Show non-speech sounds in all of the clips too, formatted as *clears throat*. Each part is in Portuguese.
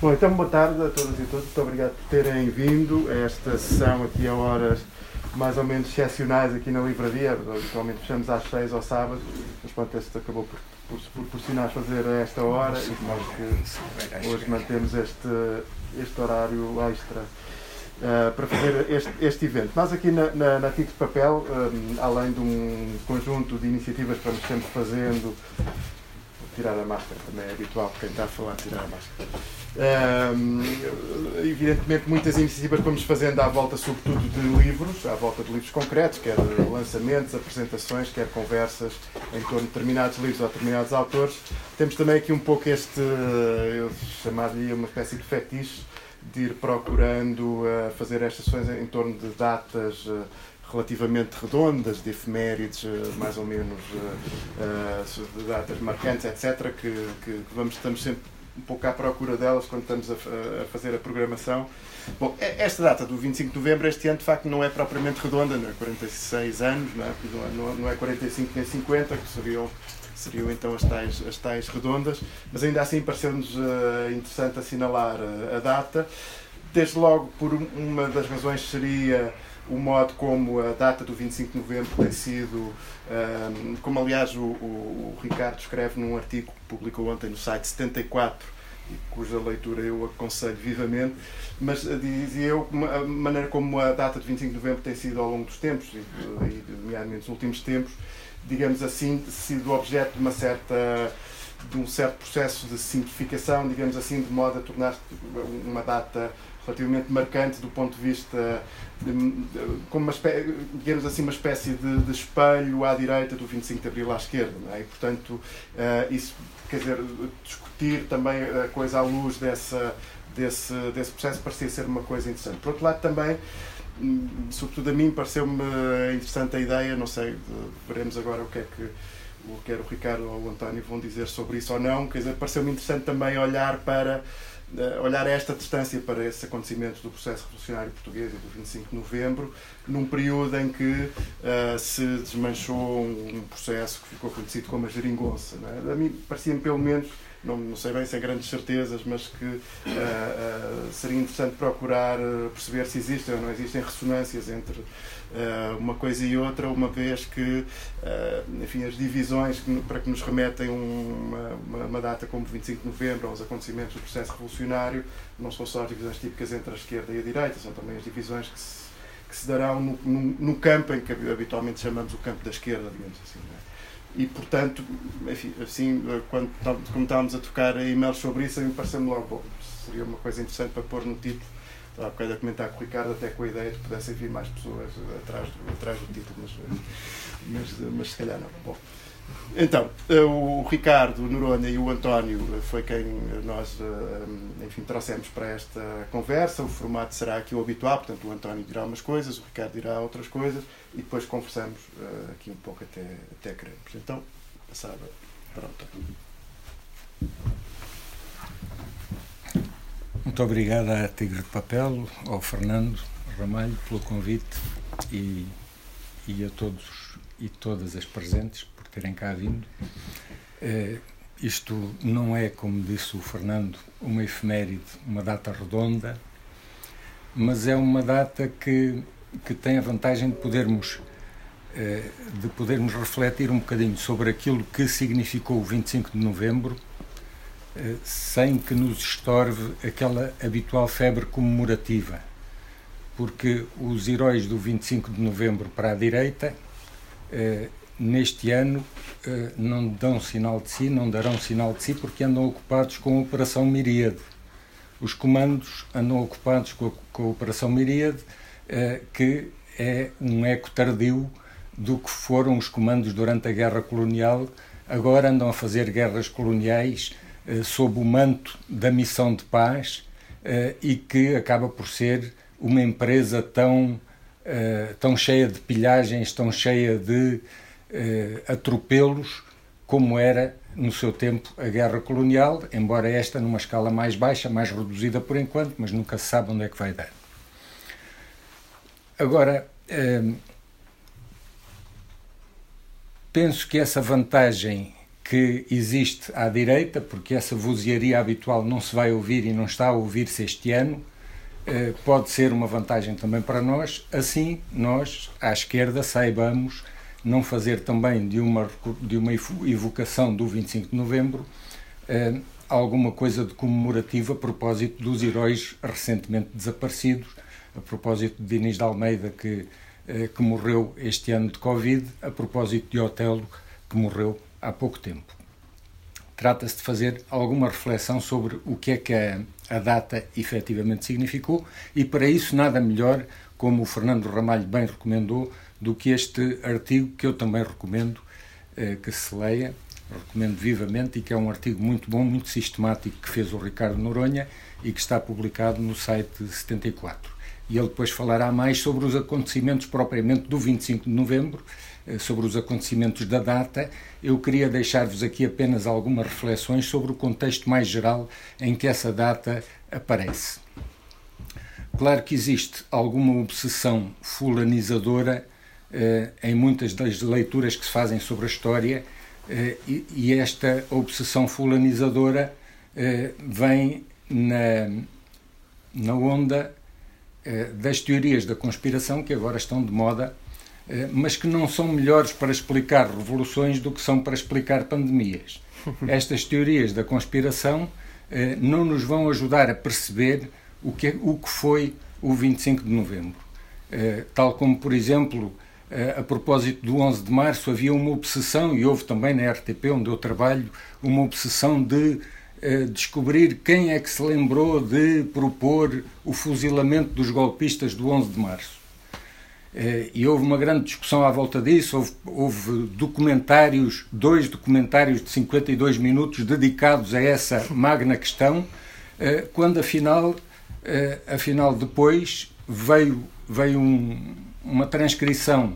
Bom, então boa tarde a todas e todos. Muito obrigado por terem vindo a esta sessão aqui a horas mais ou menos excepcionais aqui na livraria. Habitualmente fechamos às seis ao sábado, mas pronto, este acabou por, por se proporcionar fazer a esta hora e nós que hoje mantemos este, este horário extra. Uh, para fazer este, este, evento. Nós aqui na, na, na TIC de Papel, um, além de um conjunto de iniciativas para nos sempre fazendo, tirar a máscara também é habitual quem está a falar tirar a máscara. Um, evidentemente, muitas iniciativas vamos fazendo à volta, sobretudo, de livros, à volta de livros concretos, quer lançamentos, apresentações, quer conversas em torno de determinados livros ou determinados autores. Temos também aqui um pouco este, eu chamaria uma espécie de fetiche, de ir procurando uh, fazer estas sessões em torno de datas. Uh, relativamente redondas, de efemérides eh, mais ou menos uh, de datas marcantes, etc., que, que vamos, estamos sempre um pouco à procura delas quando estamos a, a, fazer a programação. Bom, esta data do 25 de novembro, este ano, de facto, não é propriamente redonda, não é 46 anos, não é, não, é 45 nem 50, que seriam, seriam então as tais, as tais redondas, mas ainda assim pareceu-nos uh, interessante assinalar a data. Desde logo, por uma das razões seria o modo como a data do 25 de novembro tem sido, um, como aliás o, o, o, Ricardo escreve num artigo que publicou ontem no site 74, cuja leitura eu aconselho vivamente, mas eh, dizia eu a maneira como a data de 25 de novembro tem sido ao longo dos tempos, e, nomeadamente nos últimos tempos, digamos assim, sido objeto de uma certa de um certo processo de simplificação, digamos assim, de modo a tornar-se uma data relativamente marcante do ponto de vista como uma espécie, digamos assim uma espécie de, de, espelho à direita do 25 de Abril à esquerda é? e portanto uh, isso quer dizer discutir também a coisa à luz dessa desse, desse processo parecia ser uma coisa interessante por outro lado também hum, sobretudo a mim pareceu-me interessante a ideia não sei veremos agora o que é que o que o Ricardo ou o António vão dizer sobre isso ou não quer dizer pareceu-me interessante também olhar para olhar a esta distância para esses acontecimentos do processo revolucionário português e do 25 de novembro, num período em que uh, se desmanchou um, processo que ficou conhecido como a geringonça. É? A mim parecia-me, pelo menos, não, não sei bem sem grandes certezas, mas que uh, uh, seria interessante procurar perceber se existem ou não existem ressonâncias entre uma coisa e outra, uma vez que uh, enfim, as divisões para que nos remetem uma, uma, data como 25 de novembro, aos acontecimentos do processo revolucionário, não são só as divisões típicas entre a esquerda e a direita, são também as divisões que se, que se darão no, no, no campo em que habitualmente chamamos o campo da esquerda, digamos assim. É? E, portanto, enfim, assim, quando, quando estávamos a trocar e-mails sobre isso, me pareceu-me logo, bom, seria uma coisa interessante para pôr no título Estava bocado a comentar com o Ricardo, até com a ideia de que pudessem vir mais pessoas atrás do, atrás do título, mas, mas, mas se calhar não. Bom. Então, o Ricardo Noronha e o António foi quem nós, eh, enfim, trouxemos para esta conversa. O formato será aqui o habitual, portanto, o António dirá umas coisas, o Ricardo dirá outras coisas e depois conversamos eh, aqui um pouco até, até queremos. Então, passava para o António. Muito obrigado à Tigre de Papel, ao Fernando Ramalho pelo convite e, e a todos e todas as presentes por terem cá vindo. É, isto não é, como disse o Fernando, uma efeméride, uma data redonda, mas é uma data que, que tem a vantagem de podermos, é, de podermos refletir um bocadinho sobre aquilo que significou o 25 de novembro sem que nos estorve aquela habitual febre comemorativa, porque os heróis do 25 de novembro para a direita, eh, neste ano, eh, não dão sinal de si, não darão sinal de si, porque andam ocupados com a Operação Miríade. Os comandos andam ocupados com a, com a Operação Miríade, eh, que é um eco tardio do que foram os comandos durante a Guerra Colonial, agora andam a fazer guerras coloniais sob o manto da missão de paz eh, e que acaba por ser uma empresa tão, eh, tão cheia de pilhagens, tão cheia de atropelos, como era no seu tempo a guerra colonial, embora esta numa escala mais baixa, mais reduzida por enquanto, mas nunca se sabe onde é que vai dar. Agora, penso que essa vantagem que existe à direita, porque essa vozearia habitual não se vai ouvir e não está a ouvir-se este ano, eh, pode ser uma vantagem também para nós. Assim, nós, à esquerda, saibamos não fazer também de uma, de uma evocação do 25 de novembro eh, alguma coisa de comemorativa a propósito dos heróis recentemente desaparecidos, a propósito de Dinis de Almeida, que, eh, que morreu este ano de Covid, a propósito de Otelo, que morreu há pouco tempo. Trata-se de fazer alguma reflexão sobre o que é que a, a data efetivamente significou e, para isso, nada melhor, como o Fernando Ramalho bem recomendou, do que este artigo que eu também recomendo eh, que se leia, recomendo vivamente e que é um artigo muito bom, muito sistemático que fez o Ricardo Noronha e que está publicado no site 74. E ele depois falará mais sobre os acontecimentos propriamente do 25 de novembro, sobre os acontecimentos da data. Eu queria deixar-vos aqui apenas algumas reflexões sobre o contexto mais geral em que essa data aparece. Claro que existe alguma obsessão fulanizadora eh, em muitas das leituras que se fazem sobre a história eh, e esta obsessão fulanizadora eh, vem na, na onda das teorias da conspiração que agora estão de moda, mas que não são melhores para explicar revoluções do que são para explicar pandemias. *laughs* Estas teorias da conspiração não nos vão ajudar a perceber o que, o que foi o 25 de novembro. Tal como, por exemplo, eh, a propósito do 11 de março, havia uma obsessão, e houve também na RTP, onde eu trabalho, uma obsessão de eh, descobrir quem é que se lembrou de propor o fuzilamento dos golpistas do 11 de março. Eh, e houve uma grande discussão à volta disso, houve, houve documentários, dois documentários de 52 minutos dedicados a essa magna questão, quando afinal, afinal depois veio, veio um, uma transcrição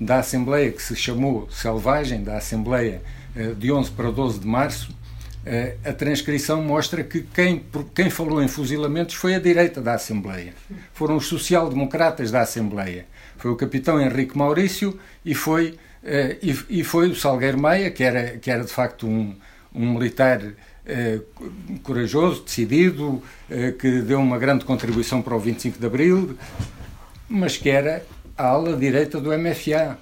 da Assembleia que se chamou Selvagem, da Assembleia eh, de 11 para 12 de março, eh, a transcrição mostra que quem, quem falou em fuzilamentos foi a direita da Assembleia. Foram os social-democratas da Assembleia. Foi o capitão Henrique Maurício e foi, eh, e, foi o Salgueiro Maia, que era, que era de facto um, um militar corajoso, decidido, que deu uma grande contribuição para o 25 de Abril, mas que era a ala direita do MFA.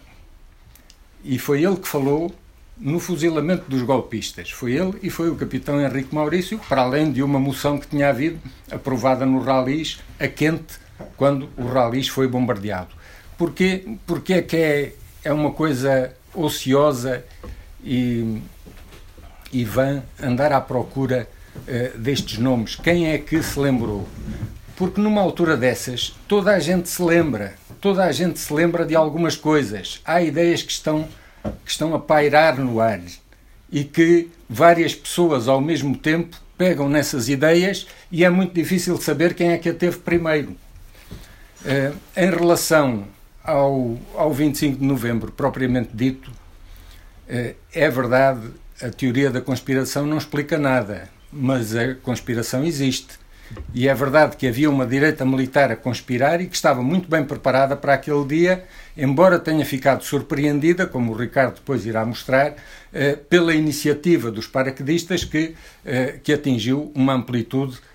E foi ele que falou no fuzilamento dos golpistas. Foi ele e foi o capitão Henrique Maurício, para além de uma moção que tinha havido, aprovada no Ralis, a quente, quando o Ralis foi bombardeado. Porquê? Porque é que é, é uma coisa ociosa e, e vã andar à procura uh, destes nomes. Quem é que se lembrou? Porque numa altura dessas, toda a gente se lembra toda a gente se lembra de algumas coisas. Há ideias que estão, que estão a pairar no ar e que várias pessoas ao mesmo tempo pegam nessas ideias e é muito difícil saber quem é que a teve primeiro. Uh, em relação ao, ao 25 de novembro, propriamente dito, uh, é verdade, a teoria da conspiração não explica nada, mas a conspiração existe. E é verdade que havia uma direita militar a conspirar e que estava muito bem preparada para aquele dia, embora tenha ficado surpreendida, como o Ricardo depois irá mostrar, eh, pela iniciativa dos paraquedistas que, eh, que atingiu uma amplitude eh,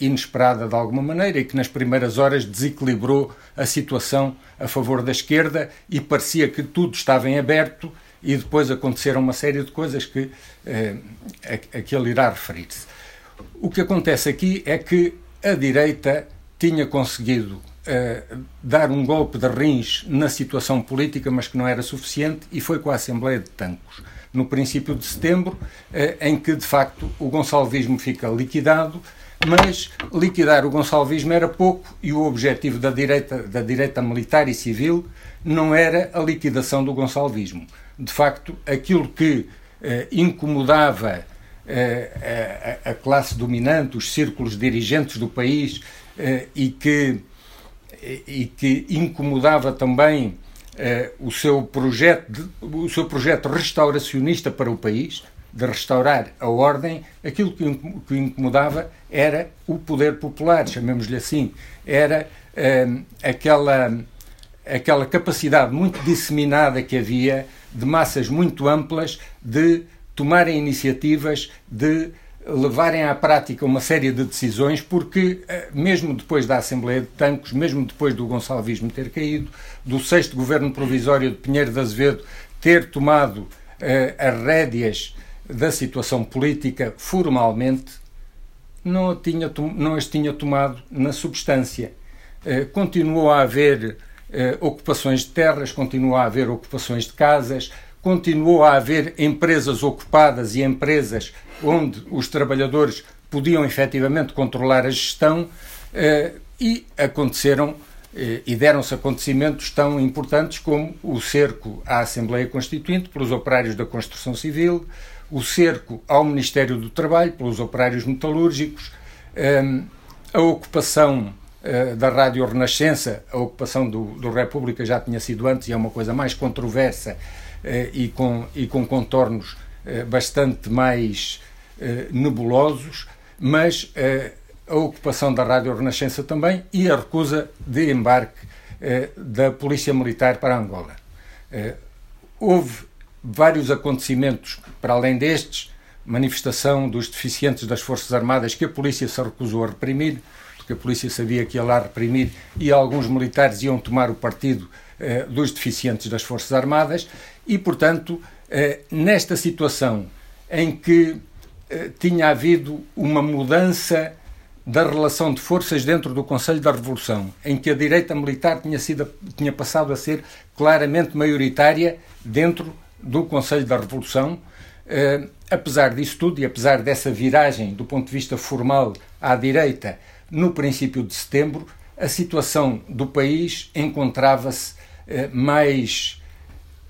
inesperada de alguma maneira e que nas primeiras horas desequilibrou a situação a favor da esquerda e parecia que tudo estava em aberto e depois aconteceram uma série de coisas que, a, a que ele irá referir-se. O que acontece aqui é que a direita tinha conseguido uh, dar um golpe de rins na situação política, mas que não era suficiente, e foi com a Assembleia de Tancos, no princípio de setembro, uh, em que de facto o gonçalvismo fica liquidado, mas liquidar o gonçalvismo era pouco e o objetivo da direita, da direita militar e civil não era a liquidação do gonçalvismo. De facto, aquilo que uh, incomodava a, a, classe dominante, os círculos dirigentes do país eh, e que, e que incomodava também eh, o seu projeto, o seu projeto restauracionista para o país, de restaurar a ordem, aquilo que, que incomodava era o poder popular, chamemos-lhe assim, era eh, aquela, aquela capacidade muito disseminada que havia de massas muito amplas de tomarem iniciativas de levarem à prática uma série de decisões, porque, eh, mesmo depois da Assembleia de Tancos, mesmo depois do Gonçalvismo ter caído, do sexto governo provisório de Pinheiro de Azevedo ter tomado uh, as rédeas da situação política formalmente, não, tinha, não as tinha tomado na substância. Uh, continuou a haver uh, ocupações de terras, continuou a haver ocupações de casas, continuou a haver empresas ocupadas e empresas onde os trabalhadores podiam efetivamente controlar a gestão eh, e aconteceram eh, e deram-se acontecimentos tão importantes como o cerco à Assembleia Constituinte pelos operários da construção civil, o cerco ao Ministério do Trabalho pelos operários metalúrgicos, eh, a ocupação da Rádio Renascença, a ocupação do, do República já tinha sido antes e é uma coisa mais controversa e, com, e com contornos bastante mais eh, nebulosos, mas eh, a ocupação da Rádio Renascença também e a recusa de embarque eh, da Polícia Militar para Angola. houve vários acontecimentos para além destes, manifestação dos deficientes das Forças Armadas que a polícia se recusou a reprimir, porque a polícia sabia que ia lá reprimir e alguns militares iam tomar o partido eh, dos deficientes das Forças Armadas. E, portanto, eh, nesta situação em que eh, tinha havido uma mudança da relação de forças dentro do Conselho da Revolução, em que a direita militar tinha, sido, tinha passado a ser claramente maioritária dentro do Conselho da Revolução. Eh, apesar disso tudo e apesar dessa viragem do ponto de vista formal à direita no princípio de setembro, a situação do país encontrava-se eh, mais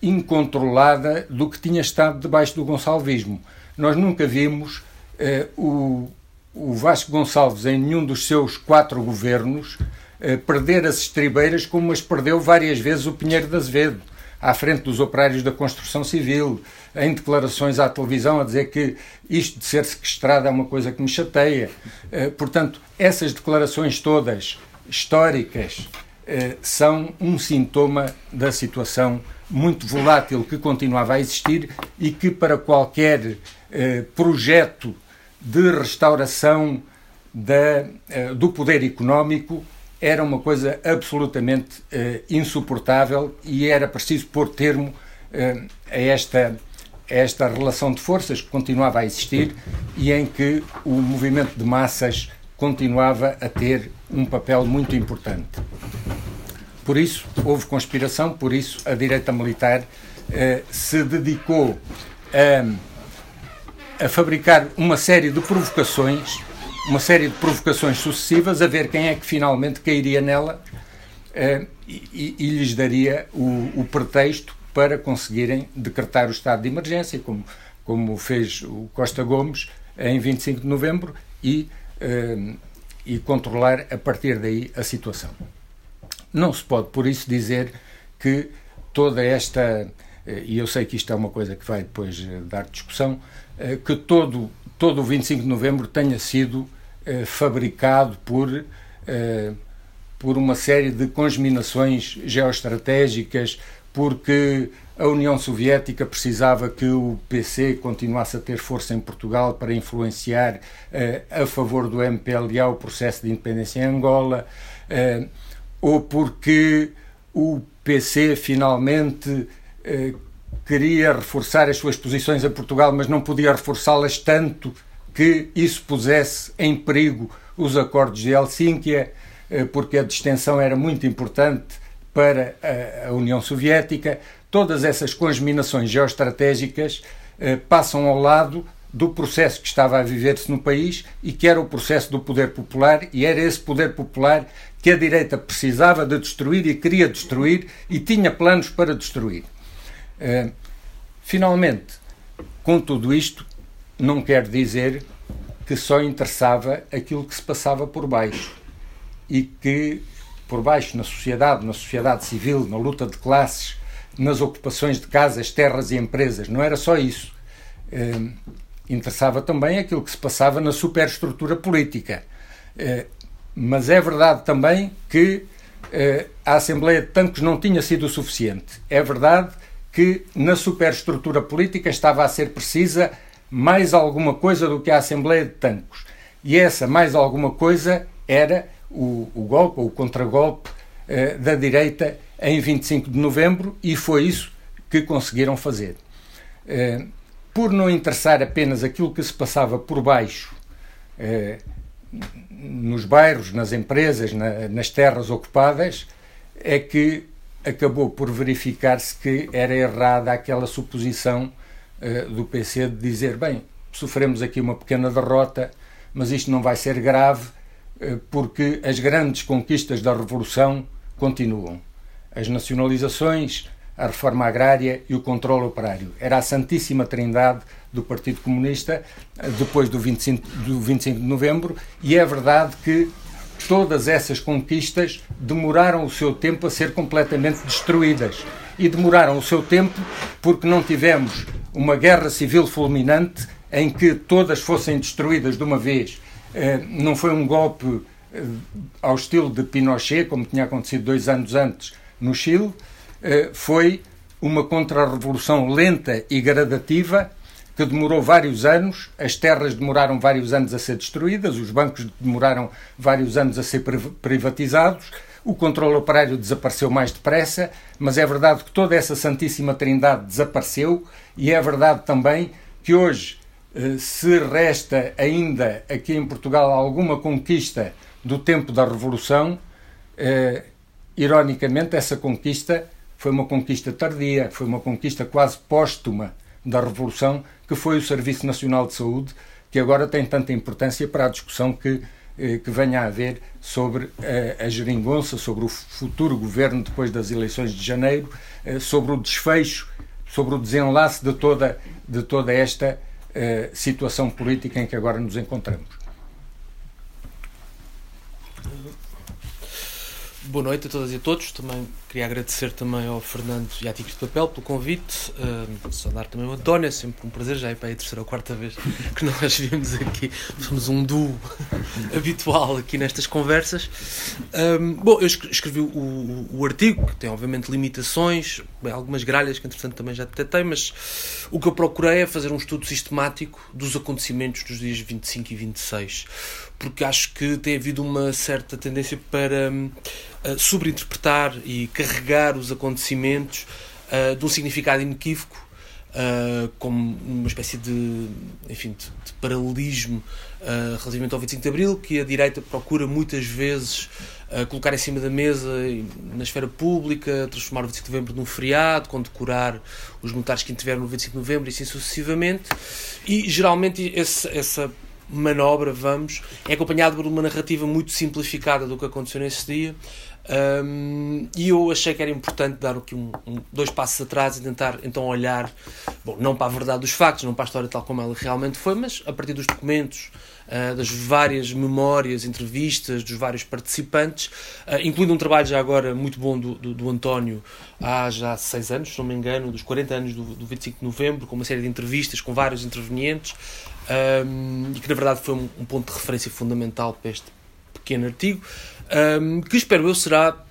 incontrolada do que tinha estado debaixo do gonçalvismo. Nós nunca vimos eh, o, o Vasco Gonçalves, em nenhum dos seus quatro governos, eh, perder as estribeiras como as perdeu várias vezes o Pinheiro de Azevedo, à frente dos operários da construção civil, em declarações à televisão a dizer que isto de ser sequestrado é uma coisa que me chateia. Eh, portanto, essas declarações todas históricas eh, são um sintoma da situação muito volátil que continuava a existir e que para qualquer eh, projeto de restauração da, do poder económico era uma coisa absolutamente eh, insuportável e era preciso pôr termo a esta, esta relação de forças que continuava a existir e em que o movimento de massas continuava a ter um papel muito importante. Por isso, houve conspiração, por isso a direita militar eh, se dedicou a a fabricar uma série de provocações, uma série de provocações sucessivas, a ver quem é que finalmente cairia nela uh, e, e, lhes daria o, o, pretexto para conseguirem decretar o estado de emergência, como, como fez o Costa Gomes em 25 de novembro, e, uh, e controlar a partir daí a situação. Não se pode, por isso, dizer que toda esta. Eh, e eu sei que isto é uma coisa que vai depois dar discussão, que todo, todo o 25 de novembro tenha sido eh, fabricado por, eh, por uma série de congeminações geoestratégicas, porque a União Soviética precisava que o PC continuasse a ter força em Portugal para influenciar a favor do MPLA o processo de independência em Angola, ou porque o PC finalmente queria reforçar as suas posições a Portugal, mas não podia reforçá-las tanto que isso pusesse em perigo os acordos de Helsínquia, eh, porque a distensão era muito importante para a União Soviética. Todas essas congeminações geoestratégicas eh, passam ao lado do processo que estava a viver-se no país e que era o processo do poder popular, e era esse poder popular que a direita precisava de destruir e queria destruir e tinha planos para destruir. Uh, finalmente, com tudo isto, não quer dizer que só interessava aquilo que se passava por baixo e que por baixo na sociedade, na sociedade civil, na luta de classes, nas ocupações de casas, terras e empresas. Não era só isso. Uh, interessava também aquilo que se passava na superestrutura política. Uh, mas é verdade também que uh, a Assembleia de Tancos não tinha sido o suficiente. É verdade que na superestrutura política estava a ser precisa mais alguma coisa do que a Assembleia de Tancos. E essa mais alguma coisa era o, o golpe, o contragolpe eh, da direita em 25 de novembro, e foi isso que conseguiram fazer. Eh, por não interessar apenas aquilo que se passava por baixo, eh, nos bairros, nas empresas, na, nas terras ocupadas, é que acabou por verificar-se que era errada aquela suposição uh, do PC de dizer: bem, sofremos aqui uma pequena derrota, mas isto não vai ser grave uh, porque as grandes conquistas da Revolução continuam. As nacionalizações, a reforma agrária e o controle operário. Era a Santíssima Trindade do Partido Comunista eh, depois do 25, do 25 de novembro, e é verdade que todas essas conquistas demoraram o seu tempo a ser completamente destruídas. E demoraram o seu tempo porque não tivemos uma guerra civil fulminante em que todas fossem destruídas de uma vez. Eh, não foi um golpe eh, ao estilo de Pinochet, como tinha acontecido dois anos antes no Chile, eh, foi uma contra-revolução lenta e gradativa que demorou vários anos, as terras demoraram vários anos a ser destruídas, os bancos demoraram vários anos a ser privatizados, o controle operário desapareceu mais depressa, mas é verdade que toda essa Santíssima Trindade desapareceu e é verdade também que hoje eh, se resta ainda aqui em Portugal alguma conquista do tempo da Revolução, eh, ironicamente, essa conquista foi uma conquista tardia, foi uma conquista quase póstuma da Revolução, que foi o Serviço Nacional de Saúde, que agora tem tanta importância para a discussão que, que venha a haver sobre a, a geringonça, sobre o futuro governo depois das eleições de janeiro, eh, sobre o desfecho, sobre o desenlace de toda, de toda esta eh, situação política em que agora nos encontramos. Boa noite a todas e a todos. Também queria agradecer também ao Fernando e à Tigre de Papel pelo convite. Uh, saudar também o António, é sempre um prazer. Já é para a terceira ou quarta vez que nós *laughs* vimos aqui. Somos um duo *laughs* habitual aqui nestas conversas. Um, bom, eu escrevi o, o, o, artigo, que tem obviamente limitações, bem, algumas gralhas que entretanto também já detetei, mas o que eu procurei é fazer um estudo sistemático dos acontecimentos dos dias 25 e 26 porque acho que tem havido uma certa tendência para uh, sobreinterpretar e carregar os acontecimentos uh, de um significado inequívoco, uh, como uma espécie de, enfim, de, de paralelismo uh, relativamente ao 25 de Abril, que a direita procura muitas vezes colocar em cima da mesa na esfera pública, transformar o 25 de Novembro num feriado, condecorar os militares que intervieram no 25 de Novembro e assim sucessivamente. E geralmente esse, essa manobra, vamos, é acompanhado por uma narrativa muito simplificada do que aconteceu nesse dia. Um, e eu achei que era importante dar aqui um, um, dois passos atrás e tentar então olhar, bom, não para a verdade dos factos, não para a história tal como ela realmente foi, mas a partir dos documentos, uh, das várias memórias, entrevistas dos vários participantes, uh, incluindo um trabalho já agora muito bom do, do, do, António há já seis anos, se não me engano, dos 40 anos do, do 25 de novembro, com uma série de entrevistas com vários intervenientes, um, e que na verdade foi um, um, ponto de referência fundamental para este pequeno artigo, um, que espero eu será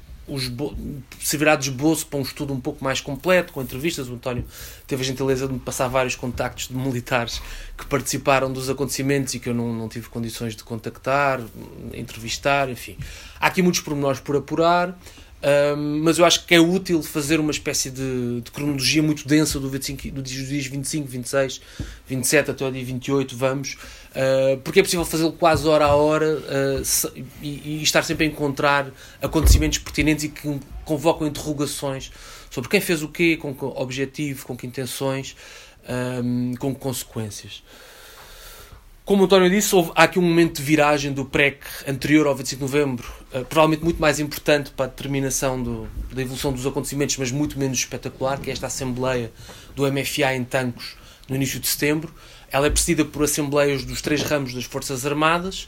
servirá de esboço para um estudo um pouco mais completo, com entrevistas. O António teve a gentileza de me passar vários contactos de militares que participaram dos acontecimentos e que eu não, não tive condições de contactar, entrevistar, enfim. Há aqui muitos pormenores por apurar. Mas eu acho que é útil fazer uma espécie de, de cronologia muito densa do 25, do dias 25, 26, 27 até o dia 28, vamos, uh, porque é possível fazê-lo quase hora a hora uh, e, e, estar sempre a encontrar acontecimentos pertinentes e que convocam interrogações sobre quem fez o quê, com que objetivo, com que intenções, um, com que consequências. Como o António disse, houve, há aqui um momento de viragem do PREC anterior ao 25 de novembro, uh, provavelmente muito mais importante para a determinação do, da evolução dos acontecimentos, mas muito menos espetacular, que é esta Assembleia do MFA em Tancos, no início de setembro. Ela é precedida por assembleias dos três ramos das Forças Armadas,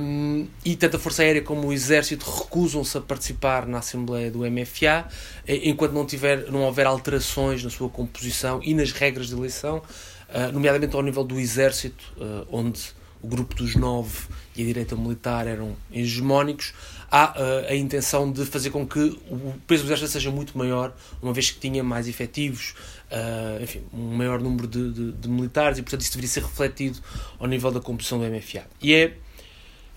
um, e tanto a Força Aérea como o Exército recusam-se a participar na Assembleia do MFA enquanto não, tiver, não houver alterações na sua composição e nas regras de eleição, nomeadamente ao nível do Exército, uh, onde o grupo dos nove e a direita militar eram hegemónicos, há uh, a intenção de fazer com que o peso do exército seja muito maior, uma vez que tinha mais efetivos, enfim, um maior número de, de, de, militares, e portanto isso deveria ser refletido ao nível da composição do MFA. E é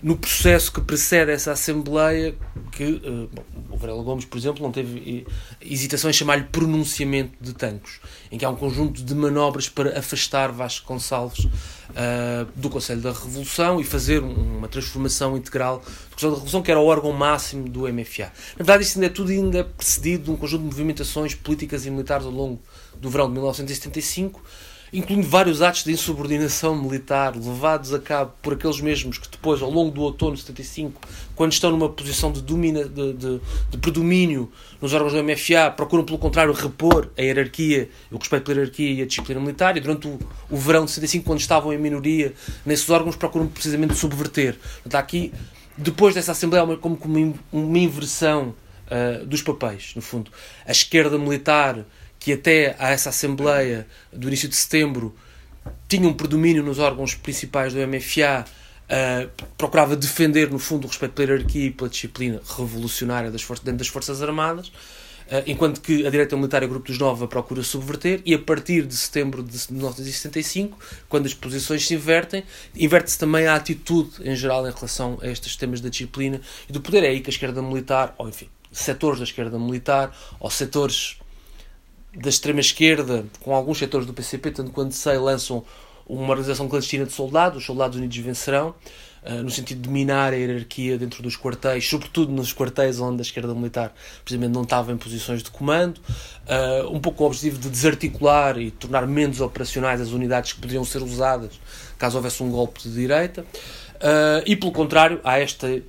no processo que precede essa Assembleia, que uh, bom, o Varela Gomes, por exemplo, não teve hesitação em chamar-lhe pronunciamento de tanques, em que há um conjunto de manobras para afastar Vasco Gonçalves uh, do Conselho da Revolução e fazer uma transformação integral do Conselho da Revolução, que era o órgão máximo do MFA. Na verdade, isto ainda é tudo ainda precedido de um conjunto de movimentações políticas e militares ao longo do verão de 1975, incluindo vários atos de insubordinação militar levados a cabo por aqueles mesmos que depois, ao longo do outono de 75, quando estão numa posição de, domina, de, de, de predomínio nos órgãos do MFA, procuram, pelo contrário, repor a hierarquia, o respeito pela hierarquia e a disciplina militar, e durante o, o verão de 75, quando estavam em minoria nesses órgãos, procuram precisamente subverter. Portanto, aqui, depois dessa Assembleia, como, como uma inversão uh, dos papéis, no fundo. A esquerda militar que até a essa Assembleia do início de setembro tinha um predomínio nos órgãos principais do MFA, uh, procurava defender, no fundo, o respeito pela hierarquia e pela disciplina revolucionária das forças, dentro das Forças Armadas, uh, enquanto que a direita militar e o Grupo dos Nova procura subverter, e a partir de setembro de 1975, quando as posições se invertem, inverte-se também a atitude em geral em relação a estes temas da disciplina e do poder. É aí que a esquerda militar, ou enfim, setores da esquerda militar, ou setores da extrema-esquerda, com alguns setores do PCP, tanto quanto sei, lançam uma organização clandestina de soldados, os Soldados Unidos Vencerão, uh, no sentido de minar a hierarquia dentro dos quartéis, sobretudo nos quartéis onde a esquerda militar precisamente não estava em posições de comando, uh, um pouco o objetivo de desarticular e tornar menos operacionais as unidades que poderiam ser usadas caso houvesse um golpe de direita. Uh, e pelo contrário, há esta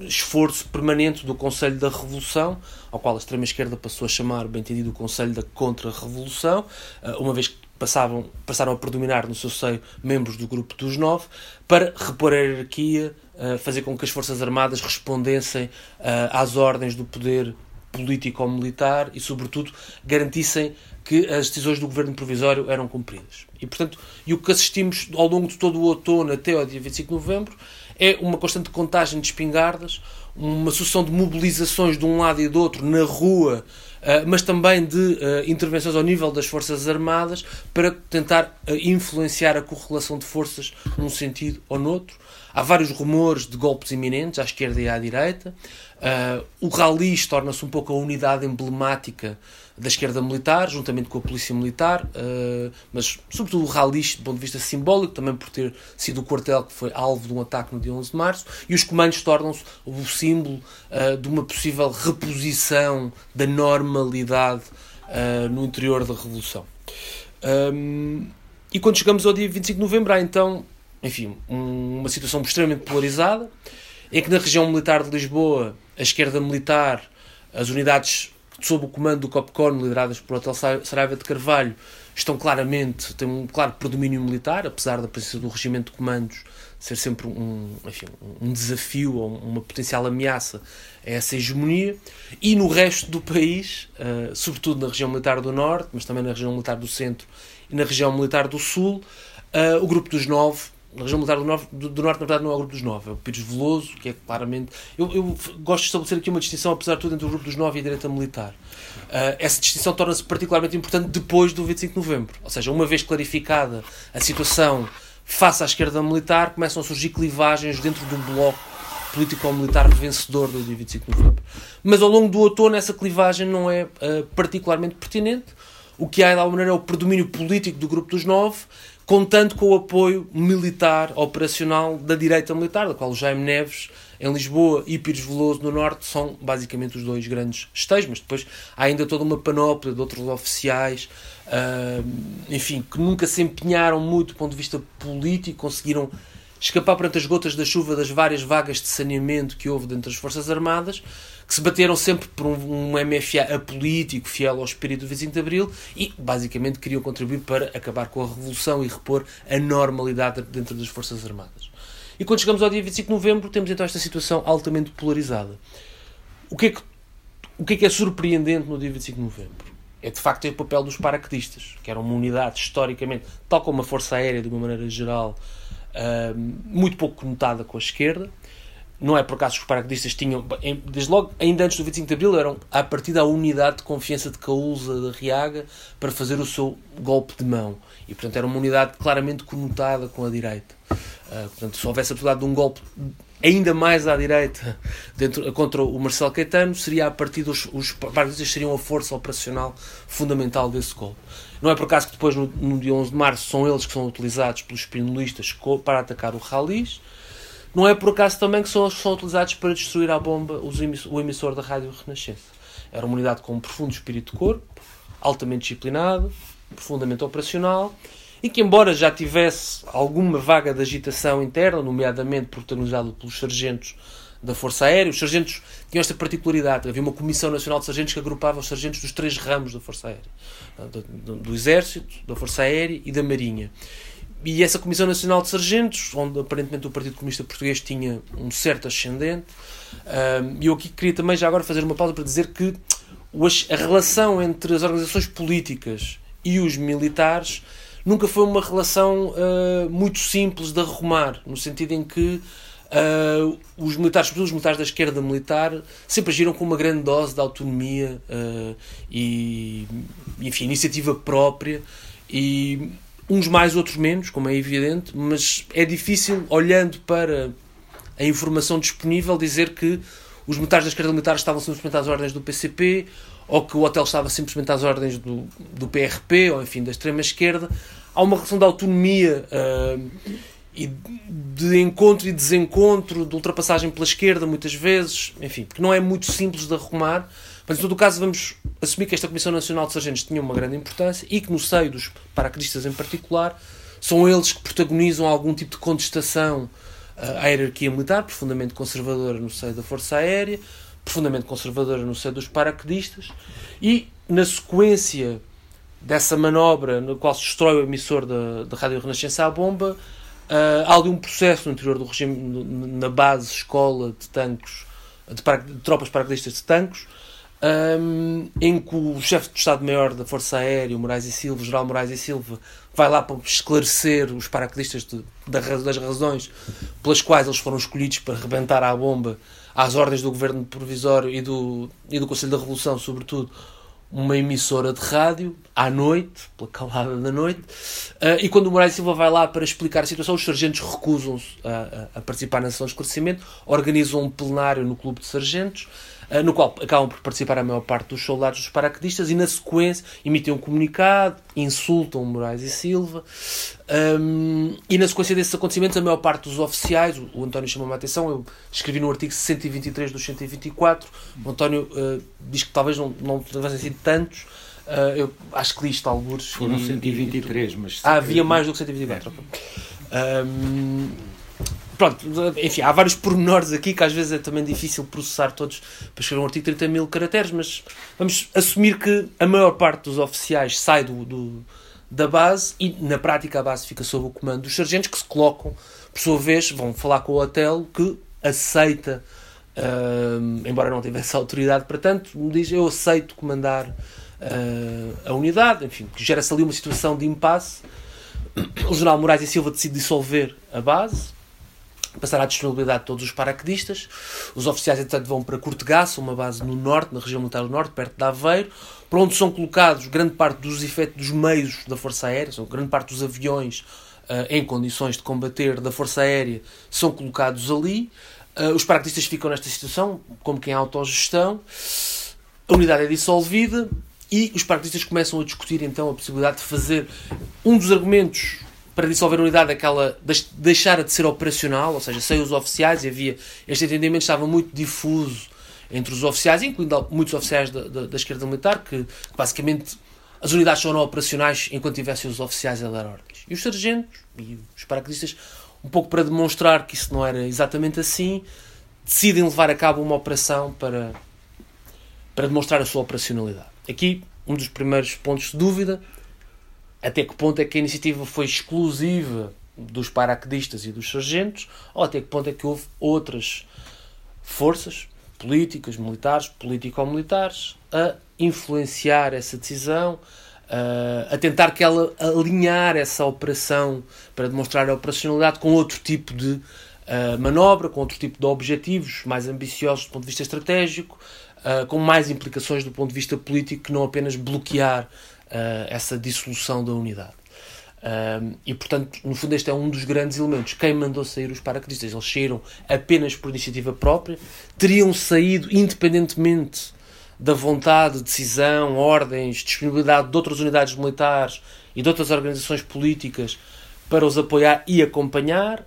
esforço permanente do Conselho da Revolução, ao qual a extrema-esquerda passou a chamar, bem entendido, o Conselho da Contra-Revolução, eh, uma vez que passavam, passaram a predominar no seu seio membros do Grupo dos Nove, para repor a hierarquia, eh, fazer com que as Forças Armadas respondessem eh, às ordens do poder político ou militar e, sobretudo, garantissem que as decisões do governo provisório eram cumpridas. E, portanto, e o que assistimos ao longo de todo o outono até ao dia 25 de novembro é uma constante contagem de espingardas, uma sucessão de mobilizações de um lado e do outro na rua, eh, mas também de eh, intervenções ao nível das Forças Armadas para tentar eh, influenciar a correlação de forças num sentido ou noutro. Há vários rumores de golpes iminentes à esquerda e à direita. o Ralis torna-se um pouco a unidade emblemática da esquerda militar, juntamente com a polícia militar, uh, mas sobretudo o Ralis, do ponto de vista simbólico, também por ter sido o quartel que foi alvo de um ataque no dia 11 de março, e os comandos tornam-se o símbolo uh, de uma possível reposição da normalidade uh, no interior da Revolução. Um, e quando chegamos ao dia 25 de novembro, há então, enfim, um, uma situação extremamente polarizada, em que na região militar de Lisboa, a esquerda militar, as unidades sob o comando do COPCON, lideradas por Hotel Saraiva de Carvalho, estão claramente, têm um claro predomínio militar, apesar da presença do regimento de comandos ser sempre um, enfim, um desafio ou uma potencial ameaça a essa hegemonia. E no resto do país, uh, sobretudo na região militar do Norte, mas também na região militar do Centro e na região militar do Sul, uh, o grupo dos nove na região militar do norte, do, do, norte, na verdade, não é o grupo dos nove, é o Pires Veloso, que é claramente. Eu, eu gosto de estabelecer aqui uma distinção, apesar de tudo, entre o grupo dos nove e a direita militar. Uh, essa distinção torna-se particularmente importante depois do 25 de novembro. Ou seja, uma vez clarificada a situação face à esquerda militar, começam a surgir clivagens dentro do bloco político-militar vencedor do dia 25 de novembro. Mas ao longo do outono, essa clivagem não é uh, particularmente pertinente. O que há, de alguma maneira, é o predomínio político do grupo dos nove contando com o apoio militar, operacional da direita militar, da qual o Jaime Neves em Lisboa e Pires Veloso no Norte são basicamente os dois grandes esteios, mas depois há ainda toda uma panóplia de outros oficiais, uh, enfim, que nunca se empenharam muito do ponto de vista político, conseguiram escapar perante as gotas da chuva das várias vagas de saneamento que houve dentro das Forças Armadas, que se bateram sempre por um, um MFA apolítico, fiel ao espírito do 25 de Abril, e basicamente queriam contribuir para acabar com a revolução e repor a normalidade dentro das Forças Armadas. E quando chegamos ao dia 25 de novembro, temos então esta situação altamente polarizada. O que é que, o que, é, que é surpreendente no dia 25 de novembro? É de facto o papel dos paraquedistas, que eram uma unidade historicamente, tal como a Força Aérea, de uma maneira geral, uh, muito pouco conotada com a esquerda. Não é por acaso que os paraquedistas tinham, desde logo, ainda antes do 25 de Abril, eram a partir da unidade de confiança de Caúza da Riaga para fazer o seu golpe de mão. E, portanto, era uma unidade claramente conotada com a direita. Uh, portanto, se houvesse a possibilidade de um golpe ainda mais à direita *laughs* dentro, contra o Marcelo Caetano, seria a partir dos os paraquedistas seriam a força operacional fundamental desse golpe. Não é por acaso que depois, no, no dia 11 de março, são eles que são utilizados pelos espinolistas para atacar o Ralis. Não é por acaso também que são, são utilizados para destruir à bomba os, o emissor da Rádio Renascença. Era uma unidade com um profundo espírito de corpo, altamente disciplinado, profundamente operacional e que, embora já tivesse alguma vaga de agitação interna, nomeadamente protagonizado pelos sargentos da Força Aérea, os sargentos tinham esta particularidade. Havia uma Comissão Nacional de Sargentos que agrupava os sargentos dos três ramos da Força Aérea: do, do, do Exército, da Força Aérea e da Marinha e essa Comissão Nacional de Sargentos, onde aparentemente o Partido Comunista Português tinha um certo ascendente, e eu aqui queria também já agora fazer uma pausa para dizer que a relação entre as organizações políticas e os militares nunca foi uma relação uh, muito simples de arrumar, no sentido em que uh, os militares, os militares da esquerda militar, sempre agiram com uma grande dose de autonomia uh, e, enfim, iniciativa própria e uns mais, outros menos, como é evidente, mas é difícil, olhando para a informação disponível, dizer que os militares da esquerda militar estavam simplesmente às ordens do PCP ou que o hotel estava simplesmente às ordens do, do PRP ou, enfim, da extrema-esquerda. Há uma relação de autonomia uh, e de encontro e desencontro, de ultrapassagem pela esquerda, muitas vezes, enfim, que não é muito simples de arrumar mas, em todo o caso, vamos assumir que esta Comissão Nacional de Sargentos tinha uma grande importância e que, no seio dos paraquedistas em particular, são eles que protagonizam algum tipo de contestação uh, à hierarquia militar, profundamente conservadora no seio da Força Aérea, profundamente conservadora no seio dos paraquedistas, e, na sequência dessa manobra na qual se destrói o emissor da, da Rádio Renascença à bomba, uh, há ali um processo no interior do regime, na base, escola de tanques, de, para, de tropas paraquedistas de tanques, um, em que o chefe de Estado-Maior da Força Aérea, o Moraes e Silva, o General Moraes e Silva, vai lá para esclarecer os paraquedistas de, das razões pelas quais eles foram escolhidos para rebentar à bomba, às ordens do Governo Provisório e do, e do Conselho da Revolução, sobretudo, uma emissora de rádio, à noite, pela calada da noite, uh, e quando o Moraes Silva vai lá para explicar a situação, os sargentos recusam-se a, a, participar na sessão de esclarecimento, organizam um plenário no Clube de Sargentos, no qual acabam por participar a maior parte dos soldados dos paraquedistas e na sequência emitem um comunicado, insultam Moraes e Silva um, e na sequência desses acontecimentos a maior parte dos oficiais, o, o António chamou-me a atenção, eu escrevi no artigo 123 dos 124, o António uh, diz que talvez não, não tivessem sido tantos, Uh, eu acho que li isto alguns. Foram 123, e, mas. Ah, havia mais do que 124. É. Um, pronto, enfim, há vários pormenores aqui que às vezes é também difícil processar todos para escrever um artigo de 30 mil caracteres, mas vamos assumir que a maior parte dos oficiais sai do, do, da base e na prática a base fica sob o comando dos sargentos que se colocam, por sua vez, vão falar com o hotel que aceita, uh, embora não tivesse autoridade para tanto, diz eu aceito comandar uh, a unidade, enfim, gera-se ali uma situação de impasse. O general Moraes e Silva decide dissolver a base, passar à disponibilidade de todos os paraquedistas. Os oficiais, entretanto, vão para Cortegaça, uma base no norte, na região militar do norte, perto de Aveiro, para onde são colocados grande parte dos efeitos dos meios da Força Aérea, são grande parte dos aviões uh, em condições de combater da Força Aérea são colocados ali. Uh, os paraquedistas ficam nesta situação, como quem é autogestão. A unidade é dissolvida e os paraquedistas começam a discutir então a possibilidade de fazer um dos argumentos para dissolver a unidade aquela deixar de ser operacional, ou seja, sem os oficiais, e havia este entendimento estava muito difuso entre os oficiais, incluindo muitos oficiais da, da, da esquerda militar, que, basicamente as unidades só eram operacionais enquanto tivessem os oficiais a dar ordens. E os sargentos e os paraquedistas, um pouco para demonstrar que isso não era exatamente assim, decidem levar a cabo uma operação para, para demonstrar a sua operacionalidade. Aqui, um dos primeiros pontos de dúvida até que ponto é que a iniciativa foi exclusiva dos paraquedistas e dos sargentos, ou até que ponto é que houve outras forças políticas, militares, político-militares, a influenciar essa decisão, a tentar que ela alinhar essa operação para demonstrar a operacionalidade com outro tipo de manobra, com outro tipo de objetivos mais ambiciosos do ponto de vista estratégico, com mais implicações do ponto de vista político que não apenas bloquear essa dissolução da unidade. e portanto, no fundo, este é um dos grandes elementos. Quem mandou sair os paraquedistas? Eles saíram apenas por iniciativa própria, teriam saído independentemente da vontade, decisão, ordens, disponibilidade de outras unidades militares e de outras organizações políticas para os apoiar e acompanhar,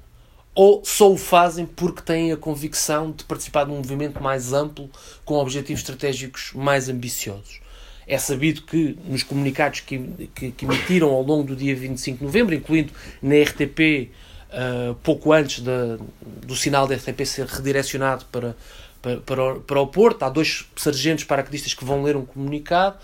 ou só o fazem porque têm a convicção de participar de um movimento mais amplo com objetivos estratégicos mais ambiciosos. É sabido que nos comunicados que, que, que emitiram ao longo do dia 25 de novembro, incluindo na RTP, uh, pouco antes da, do sinal da RTP ser redirecionado para para, para, o, para o Porto. Há dois sargentos paraquedistas que vão ler um comunicado.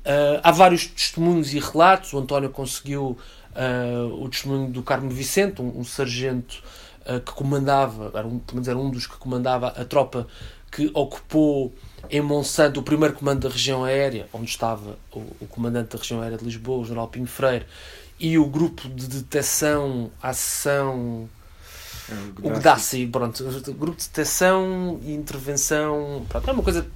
Uh, há vários testemunhos e relatos. O António conseguiu uh, o testemunho do Carmo Vicente, um, um sargento uh, que comandava, era um, pelo menos era um dos que comandava a tropa que ocupou em Monsanto o primeiro comando da região aérea, onde estava o, o comandante da região aérea de Lisboa, o general Pinho Freire, e o grupo de detecção, ação o GDASI, pronto, grupo de detecção e intervenção, pronto, é uma coisa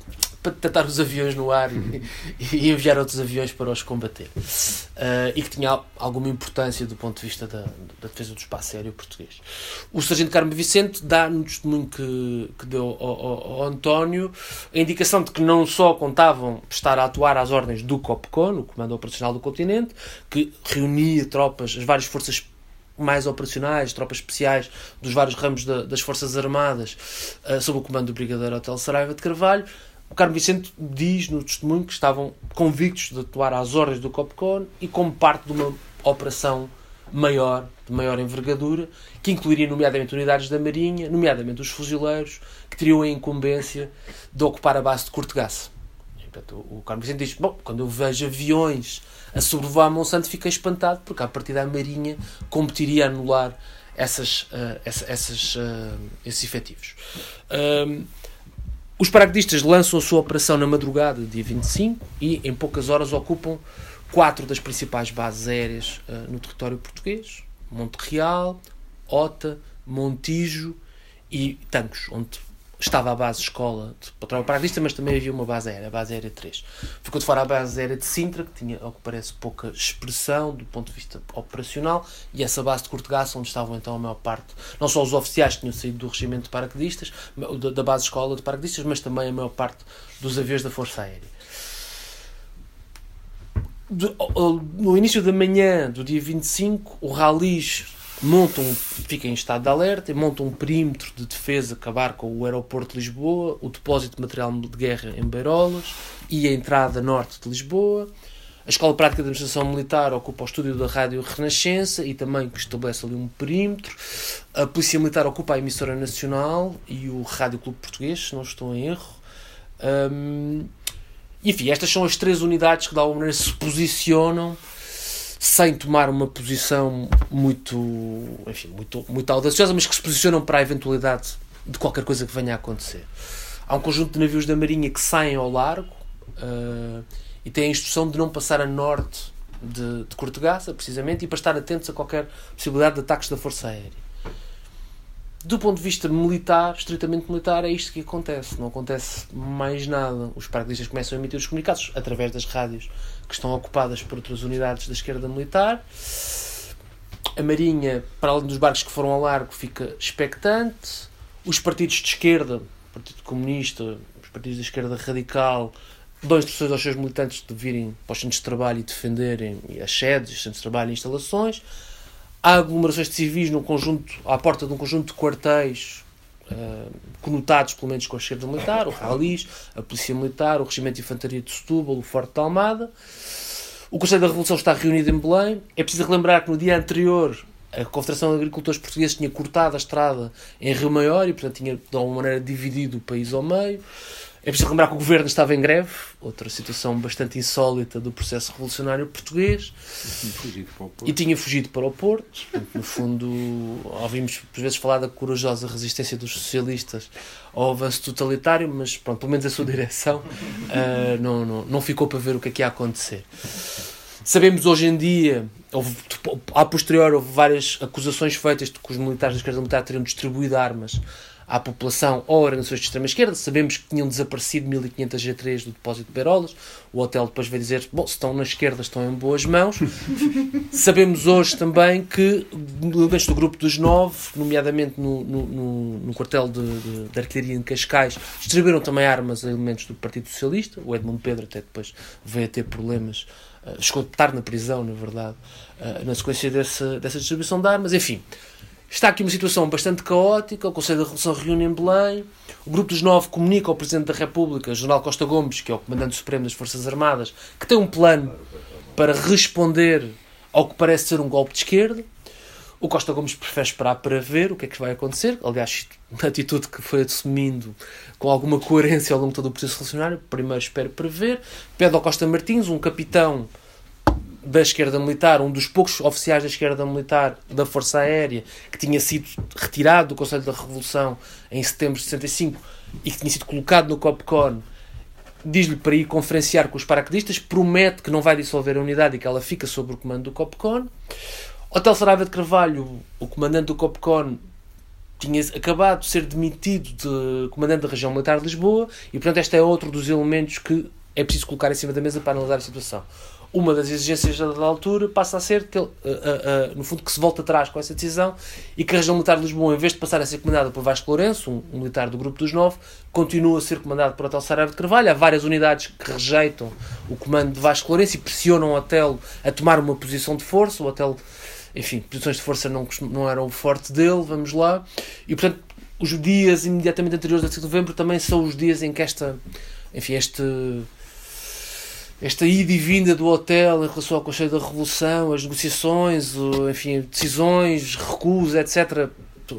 para tentar os aviões no ar e, *laughs* e enviar outros aviões para os combater. Uh, e que tinha alguma importância do ponto de vista da, da defesa do espaço aéreo português. O Sargento Carmo Vicente dá no testemunho que, que deu ao, ao, ao, António a indicação de que não só contavam estar a atuar às ordens do COPCON, o Comando Operacional do Continente, que reunia tropas, as várias forças mais operacionais, tropas especiais dos vários ramos da, das Forças Armadas, uh, sob o comando do Brigadeiro Hotel Saraiva de Carvalho. O Carmo Vicente diz no testemunho que estavam convictos de atuar às ordens do COPCON e como parte de uma operação maior, de maior envergadura, que incluiria nomeadamente unidades da Marinha, nomeadamente os fuzileiros, que teriam a incumbência de ocupar a base de Cortegaça. O Carmo Vicente diz: Bom, quando eu vejo aviões a sobrevoar Monsanto, fiquei espantado, porque a partir da Marinha competiria a anular essas, uh, essa, essas, uh, esses efetivos. Uh, os paraquedistas lançam a sua operação na madrugada, dia 25, e em poucas horas ocupam quatro das principais bases aéreas no território português: Monte Real, Ota, Montijo e Tancos, onde estava a base escola de patrão paraquedista, mas também havia uma base aérea, a base aérea 3. Ficou de fora a base aérea de Sintra, que tinha, ao que parece, pouca expressão do ponto de vista operacional, e essa base de Cortegaça, onde estavam então a maior parte, não só os oficiais que tinham saído do regimento de paraquedistas, da base escola de paraquedistas, mas também a maior parte dos aviões da Força Aérea. no início da manhã do dia 25, o Ralis montam, fica em estado de alerta, montam um perímetro de defesa, acabar com o aeroporto de Lisboa, o depósito de material de guerra em Beirolas e a entrada norte de Lisboa. A Escola Prática de Administração Militar ocupa o estúdio da Rádio Renascença e também estabelece ali um perímetro. A Polícia Militar ocupa a emissora nacional e o Rádio Clube Português, se não estou em erro. Um, enfim, estas são as três unidades que de alguma maneira se posicionam sem tomar uma posição muito, enfim, muito, muito audaciosa, mas que se posicionam para a eventualidade de qualquer coisa que venha a acontecer. Há um conjunto de navios da Marinha que saem ao largo uh, e têm a instrução de não passar a norte de, de Cortegaça, precisamente, e para estar atentos a qualquer possibilidade de ataques da Força Aérea do ponto de vista militar, estritamente militar, é isto que acontece. Não acontece mais nada. Os paraquedistas começam a emitir os comunicados através das rádios que estão ocupadas por outras unidades da esquerda militar. A Marinha, para além dos barcos que foram ao largo, fica expectante. Os partidos de esquerda, o Partido Comunista, os partidos da esquerda radical, dão instruções aos seus militantes de virem para os centros de trabalho e defenderem as sedes, os centros de trabalho e instalações há aglomerações de civis num conjunto, à porta de um conjunto de quartéis uh, conotados pelo menos com a esquerda militar, o Ralis, a Polícia Militar, o Regimento de Infantaria de Setúbal, o Forte de Almada. O Conselho da Revolução está reunido em Belém. É preciso relembrar que no dia anterior a Confederação de Agricultores Portugueses tinha cortado a estrada em Rio Maior e, portanto, tinha de alguma maneira dividido o país ao meio. É preciso lembrar que o governo estava em greve, outra situação bastante insólita do processo revolucionário português. E tinha fugido para o Porto. No fundo, ouvimos por vezes falar da corajosa resistência dos socialistas ao avanço totalitário, mas pronto, pelo menos a sua direção uh, *laughs* não, não, não ficou para ver o que é que ia acontecer. Sabemos hoje em dia, houve, a posterior, houve várias acusações feitas de que os militares da esquerda militar teriam distribuído armas à população ou organizações de extrema-esquerda. Sabemos que tinham desaparecido 1500 G3 do depósito de Berolas. O hotel depois veio dizer, bom, se estão na esquerda estão em boas mãos. *laughs* Sabemos hoje também que elementos do grupo dos nove, nomeadamente no, no, no, no quartel de, de, de, artilharia em Cascais, distribuíram também armas a elementos do Partido Socialista. O Edmundo Pedro até depois veio a ter problemas, uh, chegou a estar na prisão, na verdade, uh, na sequência dessa, dessa distribuição de armas. Enfim, Está aqui uma situação bastante caótica. O Conselho da Revolução reúne em Belém. O Grupo dos Nove comunica ao Presidente da República, General Costa Gomes, que é o Comandante Supremo das Forças Armadas, que tem um plano para responder ao que parece ser um golpe de esquerda. O Costa Gomes prefere esperar para ver o que é que vai acontecer. Aliás, uma atitude que foi assumindo com alguma coerência ao longo de todo o processo revolucionário. Primeiro espero para ver. Pede ao Costa Martins, um capitão da esquerda militar, um dos poucos oficiais da esquerda militar da Força Aérea, que tinha sido retirado do Conselho da Revolução em setembro de 65 e que tinha sido colocado no COPCON, diz-lhe para ir conferenciar com os paraquedistas, promete que não vai dissolver a unidade e que ela fica sob o comando do COPCON. Hotel Saraiva de Carvalho, o comandante do COPCON, tinha acabado de ser demitido de comandante da região militar de Lisboa e, portanto, este é outro dos elementos que é preciso colocar em cima da mesa para analisar a situação uma das exigências da altura passa a ser que, uh, uh, no fundo, que se volta atrás com essa decisão e que a região militar de Lisboa, em vez de passar a ser comandada por Vasco Lourenço, um, um militar do grupo dos nove, continua a ser comandado por Hotel Saraiva de Carvalho. Há várias unidades que rejeitam o comando de Vasco Lourenço e pressionam o hotel a tomar uma posição de força. O hotel, enfim, posições de força não, não eram o forte dele, vamos lá. E, portanto, os dias imediatamente anteriores a 5 de novembro também são os dias em que esta, enfim, este esta ida e vinda do hotel em relação ao Conselho da Revolução, as negociações, enfim, decisões, recuos, etc.,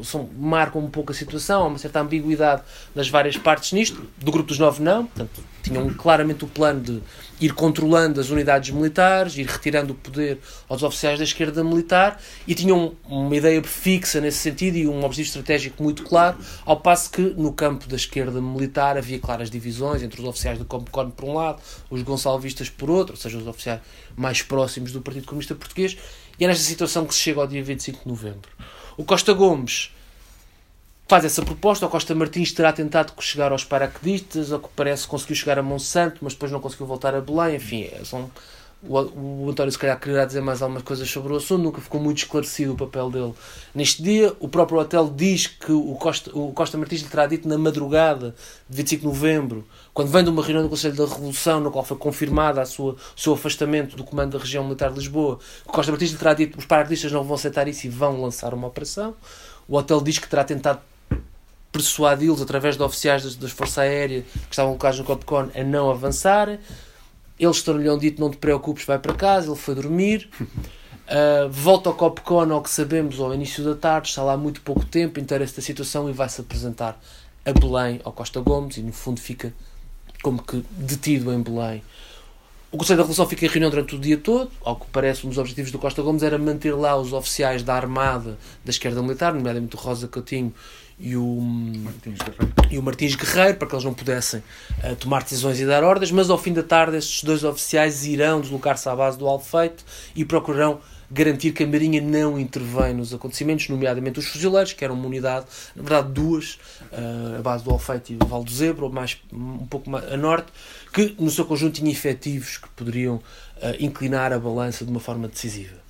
são, marcam um pouco a situação, há uma certa ambiguidade nas várias partes nisto. Do grupo dos nove, não. Portanto, tinham claramente o plano de ir controlando as unidades militares, ir retirando o poder aos oficiais da esquerda militar e tinham uma ideia fixa nesse sentido e um objetivo estratégico muito claro, ao passo que no campo da esquerda militar havia claras divisões entre os oficiais do Compcon por um lado, os gonçalvistas por outro, ou seja, os oficiais mais próximos do Partido Comunista Português, e é nesta situação que se chega ao dia 25 de novembro. O Costa Gomes faz essa proposta. O Costa Martins terá tentado chegar aos paraquedistas, ao que parece conseguiu chegar a Monsanto, mas depois não conseguiu voltar a Belém. Enfim, é, são, o, o António se calhar quererá dizer mais algumas coisas sobre o assunto, nunca ficou muito esclarecido o papel dele neste dia. O próprio hotel diz que o Costa, o Costa Martins lhe terá dito na madrugada de 25 de novembro, quando vem de uma reunião do Conselho da Revolução, no qual foi confirmada a sua, o seu afastamento do comando da região militar de Lisboa, o Costa Martins lhe terá dito que os paraquedistas não vão aceitar isso e vão lançar uma operação. O hotel diz que terá tentado persuadi-los através de oficiais das, das Força Aérea que estavam colocados no Copcon a não avançarem. Eles terão-lhe dito: Não te preocupes, vai para casa. Ele foi dormir. Uh, *laughs* volta ao Copcon, ao que sabemos, ao início da tarde. Está lá muito pouco tempo, interessa da situação e vai-se apresentar a Belém, ao Costa Gomes, e no fundo fica como que detido em Belém. O Conselho da Revolução fica em reunião durante o dia todo. Ao que parece, um dos objetivos do Costa Gomes era manter lá os oficiais da Armada da esquerda militar, nomeadamente o Rosa Coutinho e o Martins Guerreiro, e o Martins Guerreiro para que eles não pudessem uh, tomar decisões e dar ordens, mas ao fim da tarde estes dois oficiais irão deslocar-se à base do Alfeito e procurarão garantir que a Marinha não intervém nos acontecimentos, nomeadamente os fuzileiros, que eram uma unidade, na verdade duas, uh, a base do Alfeito e do Val do Zebro, mais, um pouco mais a norte, que no seu conjunto tinham efetivos que poderiam uh, inclinar a balança de uma forma decisiva.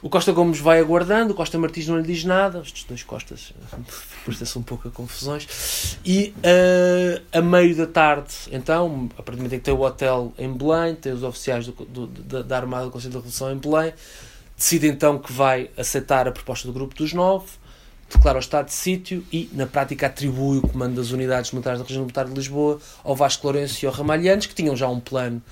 O Costa Gomes vai aguardando, o Costa Martins não lhe diz nada, estes dois Costas, *laughs* depois um pouco a confusões. E uh, a meio da tarde, então, a partir do momento em que tem o hotel em Belém, tem os oficiais do, do, da, da Armada do Conselho da Revolução em Belém, decide então que vai aceitar a proposta do Grupo dos Nove, declara o estado de sítio e, na prática, atribui o comando das unidades militares da região militar de Lisboa ao Vasco Lourenço e ao Ramalhantes, que tinham já um plano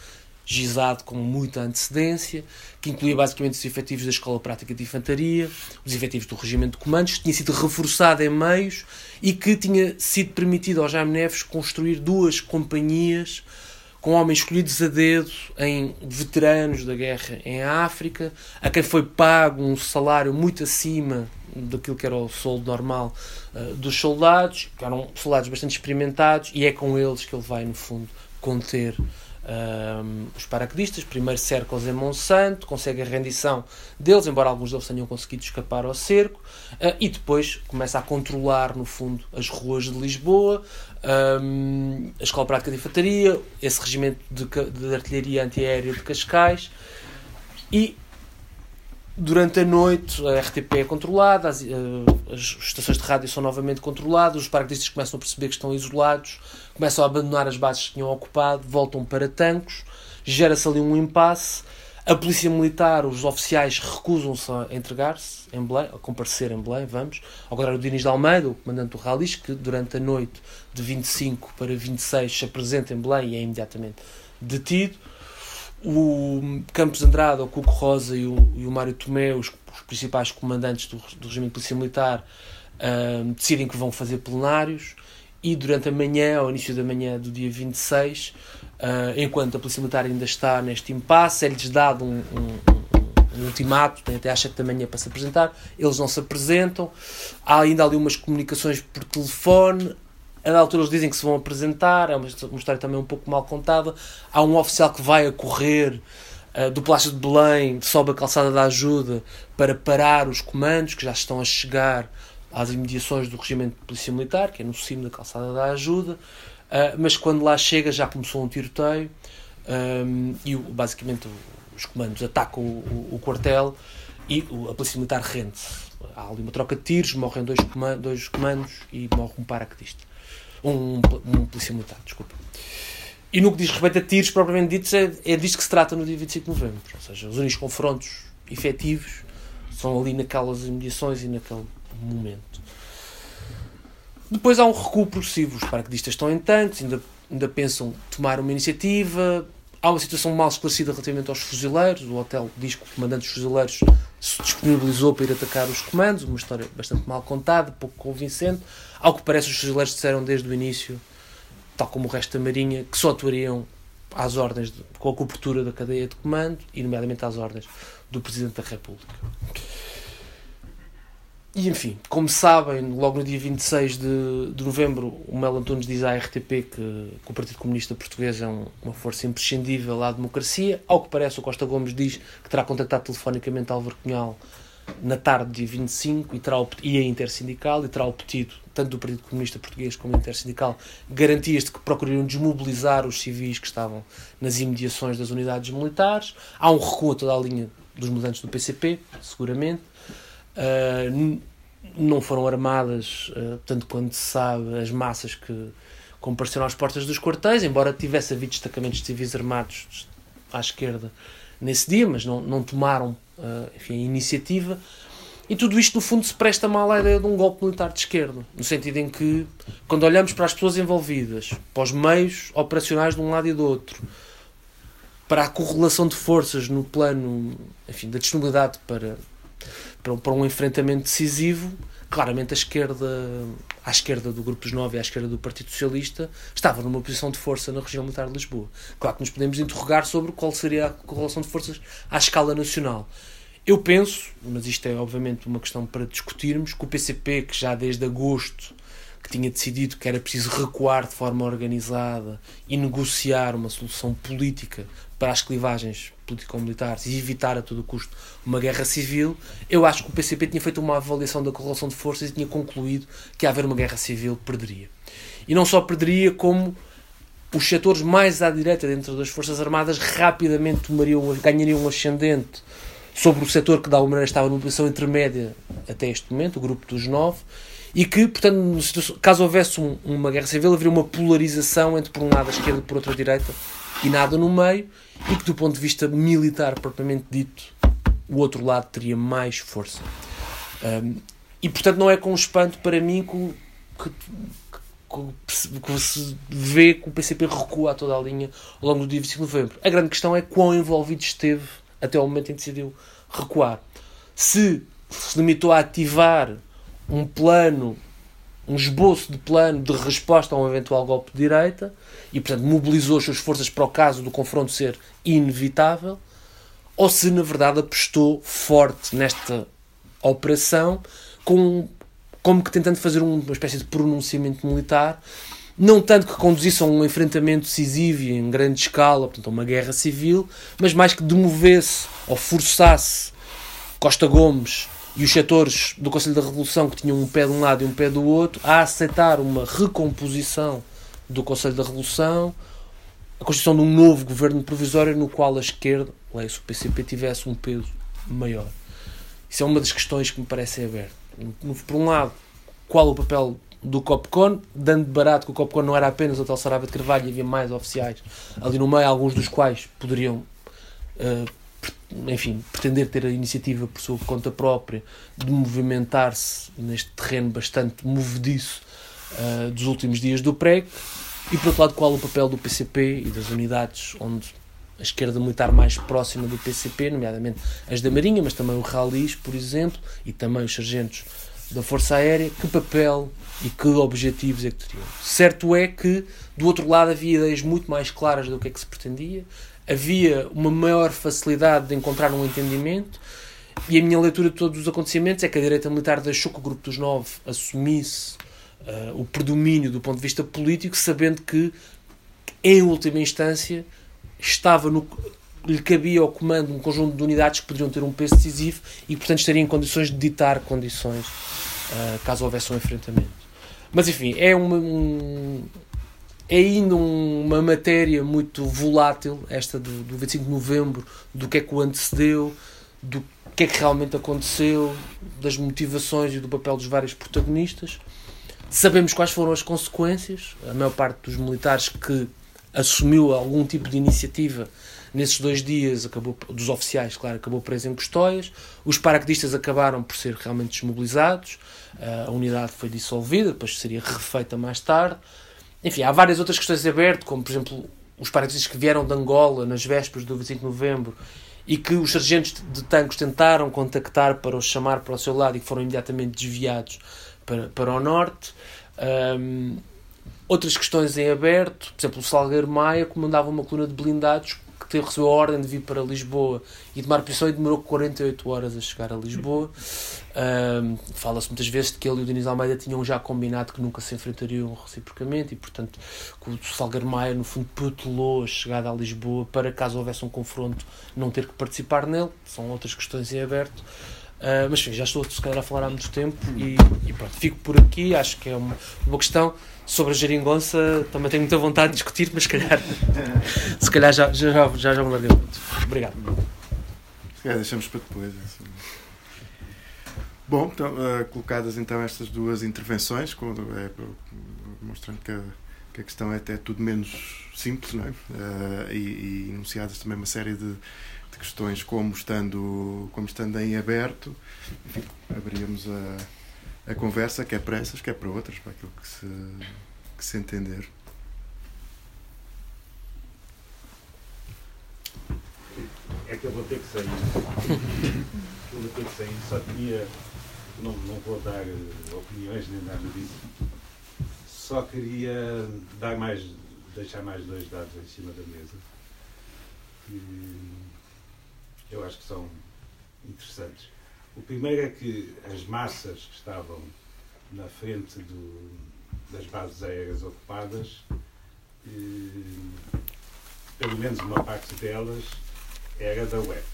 gizado com muita antecedência, que incluía basicamente os efetivos da Escola Prática de Infantaria, os efetivos do Regimento de Comandos, que tinha sido reforçado em meios e que tinha sido permitido ao Jaime Neves construir duas companhias com homens escolhidos a dedo em veteranos da guerra em África, a quem foi pago um salário muito acima daquilo que era o soldo normal uh, dos soldados, que eram soldados bastante experimentados, e é com eles que ele vai, no fundo, conter um, os paraquedistas. Primeiro cercam-os em Monsanto, conseguem a rendição deles, embora alguns deles tenham conseguido escapar ao cerco, uh, e depois começa a controlar, no fundo, as ruas de Lisboa, um, a Escola Prática de Infantaria, esse regimento de, de artilharia antiaérea de Cascais, e Durante a noite a RTP é controlada, as, uh, as, estações de rádio são novamente controladas, os paraquedistas começam a perceber que estão isolados, começam a abandonar as bases que tinham ocupado, voltam para Tancos, gera-se ali um impasse. A polícia militar, os oficiais recusam-se a entregar-se em Belém, a comparecer em Belém, vamos. Ao contrário do Dinis de Almeida, o comandante do Ralis, que durante a noite de 25 para 26 se apresenta em Belém e é imediatamente detido o Campos Andrade, o Cuco Rosa e o, e o Mário Tomé, os, os principais comandantes do, do regime de polícia militar, decidem que vão fazer plenários e durante a manhã, ao início da manhã do dia 26, uh, enquanto a polícia militar ainda está neste impasse, é-lhes dado um, um, um ultimato, tem até às 7 da manhã para se apresentar, eles não se apresentam, há ainda ali umas comunicações por telefone, a da altura eles dizem que se vão apresentar, é uma, história também um pouco mal contada. Há um oficial que vai a correr uh, do Palácio de Belém, sobe a calçada da ajuda para parar os comandos que já estão a chegar às imediações do regimento de polícia militar, que é no cimo da calçada da ajuda, uh, mas quando lá chega já começou um tiroteio um, e basicamente os comandos atacam o, o, o quartel e a polícia militar rende-se. Há ali uma troca de tiros, morrem dois comandos, dois comandos e morre um paraquedista um, um polícia militar, desculpa. E no que diz respeito a tiros, propriamente ditos, é, é disto que se trata no dia 25 de novembro. Ou seja, os únicos confrontos efetivos são ali naquelas imediações e naquele momento. Depois há um recuo progressivo. Os paraquedistas estão em tanques, ainda, ainda pensam tomar uma iniciativa. Há uma situação mal esclarecida relativamente aos fuzileiros. O hotel diz que o comandante dos fuzileiros se disponibilizou para ir atacar os comandos. Uma história bastante mal contada, pouco convincente. Ao que parece, os fuzileiros disseram desde o início, tal como o resto da Marinha, que só atuariam às ordens, de, com a cobertura da cadeia de comando e, nomeadamente, às ordens do Presidente da República. E enfim, como sabem, logo no dia 26 de, de novembro, o Melo Antunes diz à RTP que, que o Partido Comunista Português é um, uma força imprescindível à democracia. Ao que parece, o Costa Gomes diz que terá contactado telefonicamente Álvaro Cunhal na tarde de 25 e, terá, e a Intersindical e terá obtido, tanto do Partido Comunista Português como da Intersindical, garantias de que procurariam desmobilizar os civis que estavam nas imediações das unidades militares. Há um recuo a toda a linha dos mudantes do PCP, seguramente. Uh, não foram armadas, uh, tanto quanto se sabe, as massas que compareceram às portas dos quartéis, embora tivesse havido destacamentos de civis armados à esquerda nesse dia, mas não, não tomaram uh, enfim, a iniciativa. E tudo isto, no fundo, se presta mal à ideia de um golpe militar de esquerda, no sentido em que, quando olhamos para as pessoas envolvidas, para os meios operacionais de um lado e do outro, para a correlação de forças no plano enfim, da disponibilidade para, para, para um enfrentamento decisivo, claramente a esquerda, à esquerda do Grupo dos Nove e à esquerda do Partido Socialista, estava numa posição de força na região militar de Lisboa. Claro que nos podemos interrogar sobre qual seria a correlação de forças à escala nacional. Eu penso, mas isto é obviamente uma questão para discutirmos, que o PCP, que já desde agosto que tinha decidido que era preciso recuar de forma organizada e negociar uma solução política para as clivagens político-militares e evitar a todo custo uma guerra civil, eu acho que o PCP tinha feito uma avaliação da correlação de forças e tinha concluído que a haver uma guerra civil perderia. E não só perderia, como os setores mais à direita dentro das Forças Armadas rapidamente tomariam, ganhariam um ascendente sobre o setor que de alguma maneira estava numa posição intermédia até este momento, o grupo dos nove, e que, portanto, caso houvesse um, uma guerra civil, haveria uma polarização entre por um lado a esquerda e por outro a direita e nada no meio, e que do ponto de vista militar propriamente dito, o outro lado teria mais força. Um, e portanto não é com espanto para mim que, que, que, se vê que o PCP recua a toda a linha ao longo do dia 25 de novembro. A grande questão é quão envolvido esteve até o momento em que decidiu recuar. Se se limitou a ativar um plano, um esboço de plano de resposta a um eventual golpe de direita e, portanto, mobilizou as suas forças para o caso do confronto ser inevitável, ou se, na verdade, apostou forte nesta operação com, como que tentando fazer uma espécie de pronunciamento militar não tanto que conduzisse a um enfrentamento decisivo e em grande escala, portanto, a uma guerra civil, mas mais que demovesse ou forçasse Costa Gomes e os setores do Conselho da Revolução, que tinham um pé de um lado e um pé do outro, a aceitar uma recomposição do Conselho da Revolução, a constituição de um novo governo provisório no qual a esquerda, leia-se o PCP, tivesse um peso maior. Isso é uma das questões que me parece aberta. Por um lado, qual o papel do Copcon, dando de barato que o Copcon não era apenas o tal Sarava de Carvalho havia mais oficiais ali no meio, alguns dos quais poderiam, uh, enfim, pretender ter a iniciativa por sua conta própria de movimentar-se neste terreno bastante movediço uh, dos últimos dias do PREC, e por outro lado, qual o papel do PCP e das unidades onde a esquerda militar mais próxima do PCP, nomeadamente as da Marinha, mas também o Ralis, por exemplo, e também os sargentos da Força Aérea, que papel e que objetivos é que teriam. Certo é que, do outro lado, havia ideias muito mais claras do que é que se pretendia, havia uma maior facilidade de encontrar um entendimento, e a minha leitura de todos os acontecimentos é que a direita militar deixou que o Grupo dos Nove assumisse uh, o predomínio do ponto de vista político, sabendo que, em última instância, estava no, lhe cabia ao comando um conjunto de unidades que poderiam ter um peso decisivo e, portanto, estaria em condições de ditar condições uh, caso houvesse um enfrentamento. Mas, enfim, é uma, um, é ainda uma matéria muito volátil, esta do, do 25 de novembro, do que é que o antecedeu, do que é que realmente aconteceu, das motivações e do papel dos vários protagonistas. Sabemos quais foram as consequências. A maior parte dos militares que assumiu algum tipo de iniciativa nesses dois dias, acabou, dos oficiais, claro, acabou preso em Custóias. Os paraquedistas acabaram por ser realmente desmobilizados. A unidade foi dissolvida, depois seria refeita mais tarde. Enfim, há várias outras questões abertas, como por exemplo os paraquedistas que vieram de Angola nas vésperas do 25 de novembro e que os sargentos de tanques tentaram contactar para os chamar para o seu lado e que foram imediatamente desviados para, para o norte. Um, outras questões em aberto, por exemplo, o Salgueiro Maia comandava uma coluna de blindados que recebeu a ordem de vir para Lisboa e tomar posição e demorou 48 horas a chegar a Lisboa. *laughs* Um, Fala-se muitas vezes de que ele e o Diniz Almeida tinham já combinado que nunca se enfrentariam reciprocamente e, portanto, que o Salgueiro Maia, no fundo, protelou a chegada a Lisboa para, caso houvesse um confronto, não ter que participar nele. São outras questões em aberto. Uh, mas enfim, já estou se calhar a falar há muito tempo e, e, pronto, fico por aqui. Acho que é uma, uma questão sobre a geringonça. Também tenho muita vontade de discutir, mas se calhar, *laughs* se calhar já, já, já, já me larguei muito. Obrigado. Se calhar deixamos para depois. Assim. Bom, então, uh, colocadas então estas duas intervenções, quando, é, mostrando que a, que a questão é até tudo menos simples, não é? Uh, e, e enunciadas também uma série de de questões como estando, como estando em aberto, enfim, abríamos a, a conversa, quer para essas, quer para outras, para aquilo que se, que se entender. É que eu vou ter que sair. eu vou ter que sair. Só queria. Não, não vou dar opiniões nem nada disso. Só queria dar mais, deixar mais dois dados em cima da mesa. E, eu acho que são interessantes. O primeiro é que as massas que estavam na frente do, das bases aéreas ocupadas, eh, pelo menos uma parte delas, era da UEP,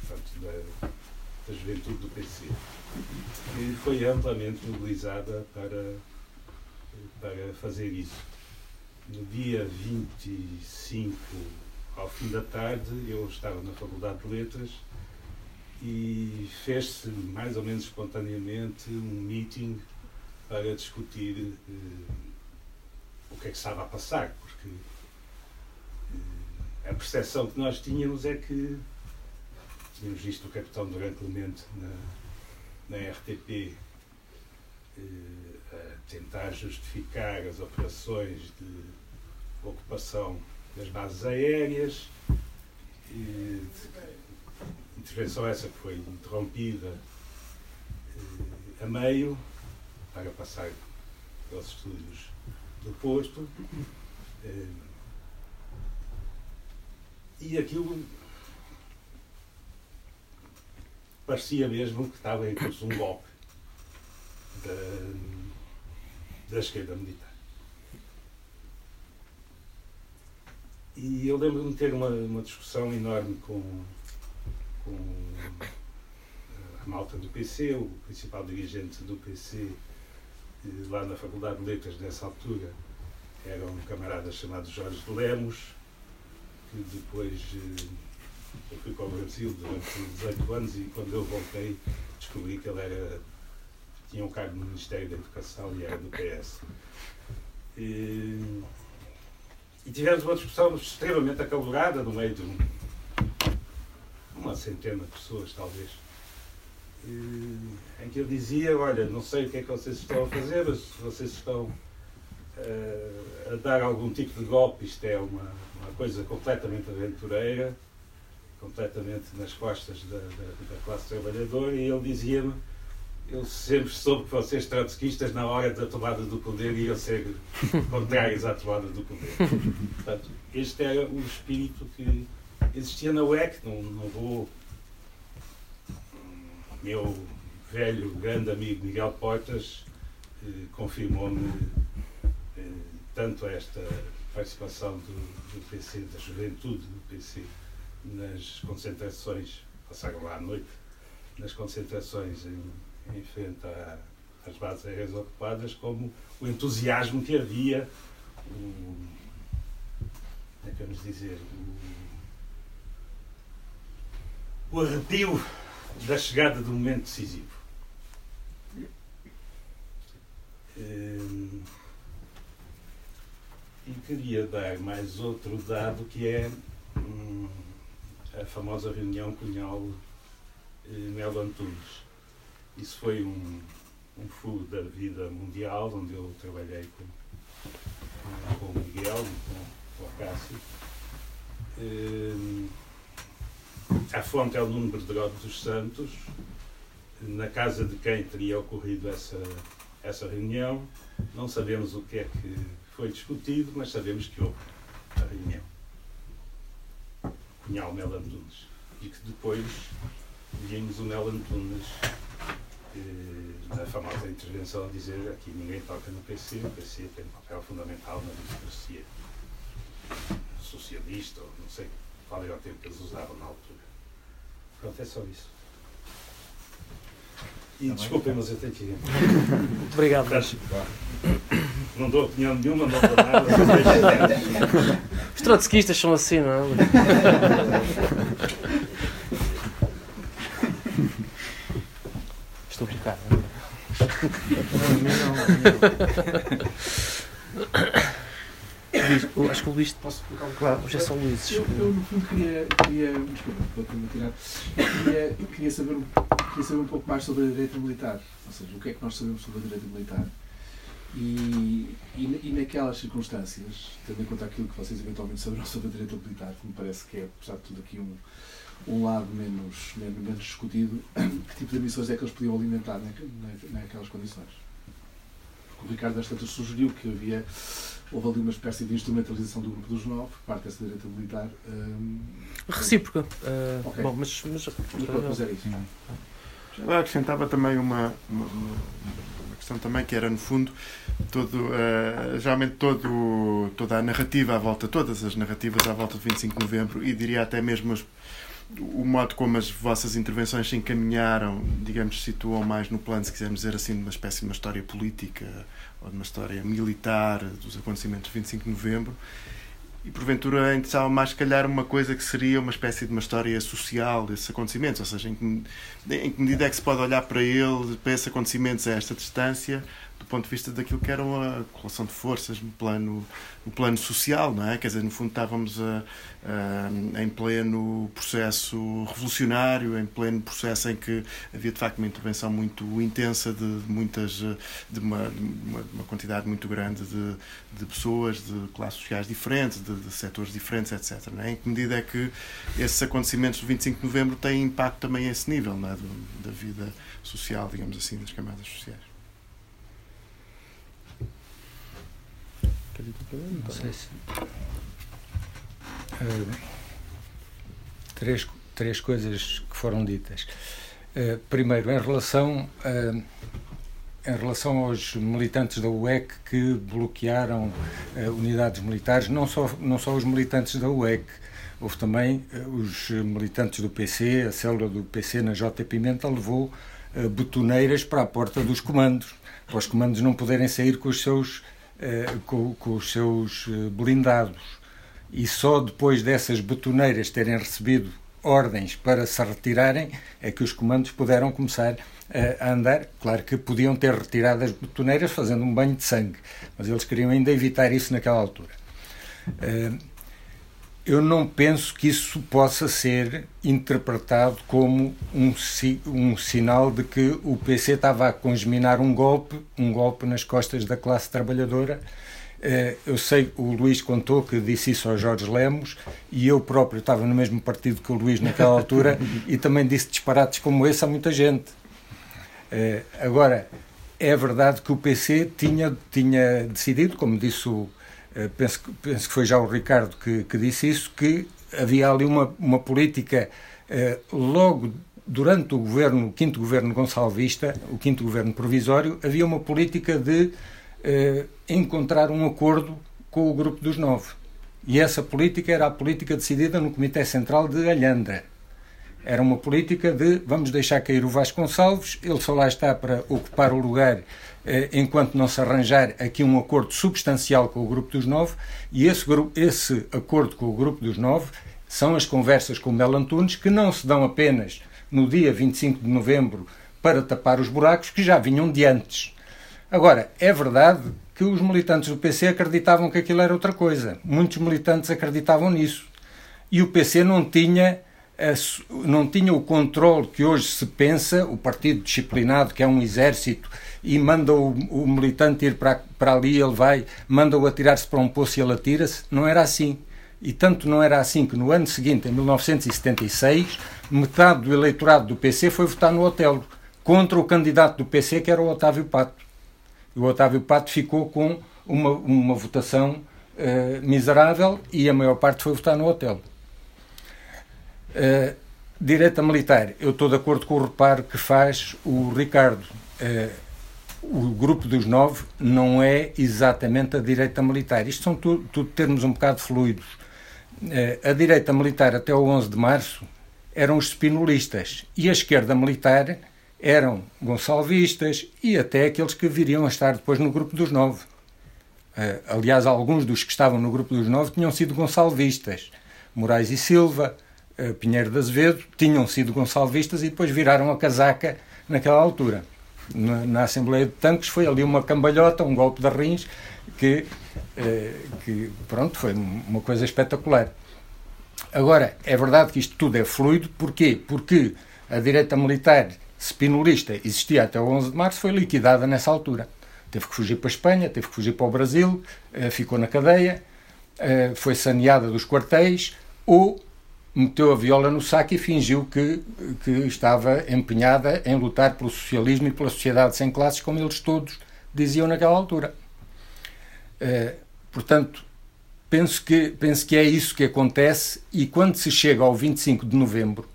portanto, da, da juventude do PC, que foi amplamente mobilizada para, para fazer isso. No dia 25 ao fim da tarde, eu estava na Faculdade de Letras e fez-se mais ou menos espontaneamente um meeting para discutir uh, o que é que estava a passar, porque uh, a percepção que nós tínhamos é que tínhamos visto o capitão Durante Clemente na, na RTP eh, a tentar justificar as operações de ocupação das bases aéreas. E, Intervenção essa que foi interrompida eh, a meio para passar pelos estúdios do posto eh, E aquilo parecia mesmo que estava em curso um golpe da, da esquerda militar. E eu lembro-me de ter uma, uma discussão enorme com com a malta do PC, o principal dirigente do PC, lá na Faculdade de Letras nessa altura, era um camarada chamado Jorge de Lemos, que depois eu fui para o Brasil durante 18 anos e quando eu voltei descobri que ele era, tinha um cargo no Ministério da Educação e era do PS. E, e tivemos uma discussão extremamente acalorada no meio de um, uma centena de pessoas, talvez, em que eu dizia, olha, não sei o que é que vocês estão a fazer, mas se vocês estão uh, a dar algum tipo de golpe, isto é uma, uma coisa completamente aventureira, completamente nas costas da, da, da classe trabalhadora, e ele dizia-me eu sempre soube que vocês trotskistas na hora da tomada do poder iam ser contrários à tomada do poder. *laughs* Portanto, este era o espírito que existia na UEC, não, não vou. Meu velho, grande amigo Miguel Portas eh, confirmou-me eh, tanto esta participação do, do PC, da juventude do PC, nas concentrações, passaram lá à noite, nas concentrações em, em frente às bases aéreas ocupadas, como o entusiasmo que havia, o, é que vamos dizer, o, o arrepio da chegada do momento decisivo. Hum, e queria dar mais outro dado que é hum, a famosa reunião Cunhal-Melo Antunes. Isso foi um, um furo da vida mundial, onde eu trabalhei com, com o Miguel e com, com o Cássio. Hum, a fonte é o Nuno Berderode dos Santos, na casa de quem teria ocorrido essa, essa reunião. Não sabemos o que é que foi discutido, mas sabemos que houve a reunião. Cunhal Mel Antunes. E que depois vimos o Mel Antunes eh, na famosa intervenção a dizer aqui ninguém toca no PC, o PC tem um papel fundamental na democracia socialista, ou não sei qual era o tempo que eles usavam na altura. Pronto, é só isso. E tá desculpem, mas eu tenho que ir. Muito obrigado. Não dou opinião nenhuma, não dou nada. Os trotskistas são assim, não é? Estou a brincar. Não, não, não. Luís, acho que o Luís. Posso colocar um Claro, hoje é só Luíses. Eu, eu, no fundo, queria. queria desculpa, vou tirar. Queria, queria, saber, queria saber um pouco mais sobre a direita militar. Ou seja, o que é que nós sabemos sobre a direita militar. E, e, e naquelas circunstâncias, tendo em conta aquilo que vocês eventualmente saberão sobre a direita militar, que me parece que é, apesar de tudo, aqui um, um lado menos, menos, discutido, *coughs* que tipo de emissões é que eles podiam alimentar naquelas condições? O Ricardo, às tantas, sugeriu que havia houve ali uma espécie de instrumentalização do grupo dos nove, por parte dessa direita militar. Um, Recíproca. Uh, okay. Bom, mas. mas, mas é isso. Eu acrescentava também uma, uma, uma, questão também que era no fundo todo uh, geralmente todo, toda a narrativa à volta, todas as narrativas à volta de 25 de novembro e diria até mesmo as, o modo como as vossas intervenções se encaminharam, digamos, situam mais no plano, se quisermos dizer assim, de uma espécie de uma história política ou de uma história militar dos acontecimentos de 25 de novembro. E porventura interessava mais, se calhar, uma coisa que seria uma espécie de uma história social desses acontecimentos, ou seja, em que, em que medida é que se pode olhar para ele, para esses acontecimentos a esta distância, ponto de vista daquilo que era a correlação de forças no plano, no plano social, não é? Quer dizer, no fundo estávamos a, a, em pleno processo revolucionário, em pleno processo em que havia de facto uma intervenção muito intensa de, muitas, de uma, de uma, quantidade muito grande de, de pessoas, de classes sociais diferentes, de, de setores diferentes, etc. Não é? Em que medida é que esses acontecimentos do 25 de novembro têm impacto também a esse nível, não é? Da vida social, digamos assim, das camadas sociais. Não sei se. Uh, três, três coisas que foram ditas. Uh, primeiro, em relação a, em relação aos militantes da UEC que bloquearam uh, unidades militares, não só, não só os militantes da UEC, houve também uh, os militantes do PC, a célula do PC na J. Pimenta levou uh, betoneiras para a porta dos comandos, para os comandos não poderem sair com os seus, com, com, os seus blindados. E só depois dessas betoneiras terem recebido ordens para se retirarem é que os comandos puderam começar a andar. Claro que podiam ter retirado as betoneiras fazendo um banho de sangue, mas eles queriam ainda evitar isso naquela altura. Eh, eu não penso que isso possa ser interpretado como um, um sinal de que o PC estava a congeminar um golpe, um golpe nas costas da classe trabalhadora. Eh, eu sei, o Luís contou que disse isso ao Jorge Lemos e eu próprio estava no mesmo partido que o Luís naquela altura *laughs* e também disse disparates como esse a muita gente. Uh, agora, é verdade que o PC tinha, tinha decidido, como disse o. Uh, penso, penso que foi já o Ricardo que, que disse isso, que havia ali uma, uma política uh, logo durante o governo, o quinto governo Gonçalvista, o quinto governo provisório, havia uma política de encontrar um acordo com o grupo dos nove. E essa política era a política decidida no Comitê Central de Alhandra. Era uma política de vamos deixar cair o Vasconcelos, ele só lá está para ocupar o lugar eh, enquanto não se arranjar aqui um acordo substancial com o Grupo dos Nove, e esse, esse acordo com o Grupo dos Nove são as conversas com o Mel Antunes, que não se dão apenas no dia 25 de novembro para tapar os buracos que já vinham de antes. Agora, é verdade que os militantes do PC acreditavam que aquilo era outra coisa. Muitos militantes acreditavam nisso. E o PC não tinha não tinha o controle que hoje se pensa, o partido disciplinado, que é um exército, e manda o, o militante ir para, para ali, ele vai, manda-o atirar-se para um poço e ele atira-se. Não era assim. E tanto não era assim que no ano seguinte, em 1976, metade do eleitorado do PC foi votar no Otelo, contra o candidato do PC, que era o Otávio Pato. E o Otávio Pato ficou com uma, uma votação uh, miserável e a maior parte foi votar no Otelo. Uh, direita militar, eu estou de acordo com o reparo que faz o Ricardo. Uh, o grupo dos nove não é exatamente a direita militar. Isto são tudo, tudo termos um bocado fluidos. Uh, a direita militar até o 11 de março eram os spinolistas e a esquerda militar eram gonçalvistas e até aqueles que viriam a estar depois no grupo dos nove. Uh, aliás, alguns dos que estavam no grupo dos nove tinham sido gonçalvistas. Moraes e Silva, Pinheiro de Azevedo tinham sido gonçalvistas e depois viraram a casaca naquela altura. Na, na, Assembleia de Tanques foi ali uma cambalhota, um golpe de rins, que, eh, que pronto, foi uma coisa espetacular. Agora, é verdade que isto tudo é fluido, porquê? Porque a direita militar spinolista existia até o 11 de março, foi liquidada nessa altura. Teve que fugir para a Espanha, teve que fugir para o Brasil, eh, ficou na cadeia, eh, foi saneada dos quartéis, ou meteu a viola no saco e fingiu que, que estava empenhada em lutar pelo socialismo e pela sociedade sem classes, como eles todos diziam naquela altura. Uh, portanto, penso que, penso que é isso que acontece e quando se chega ao 25 de novembro,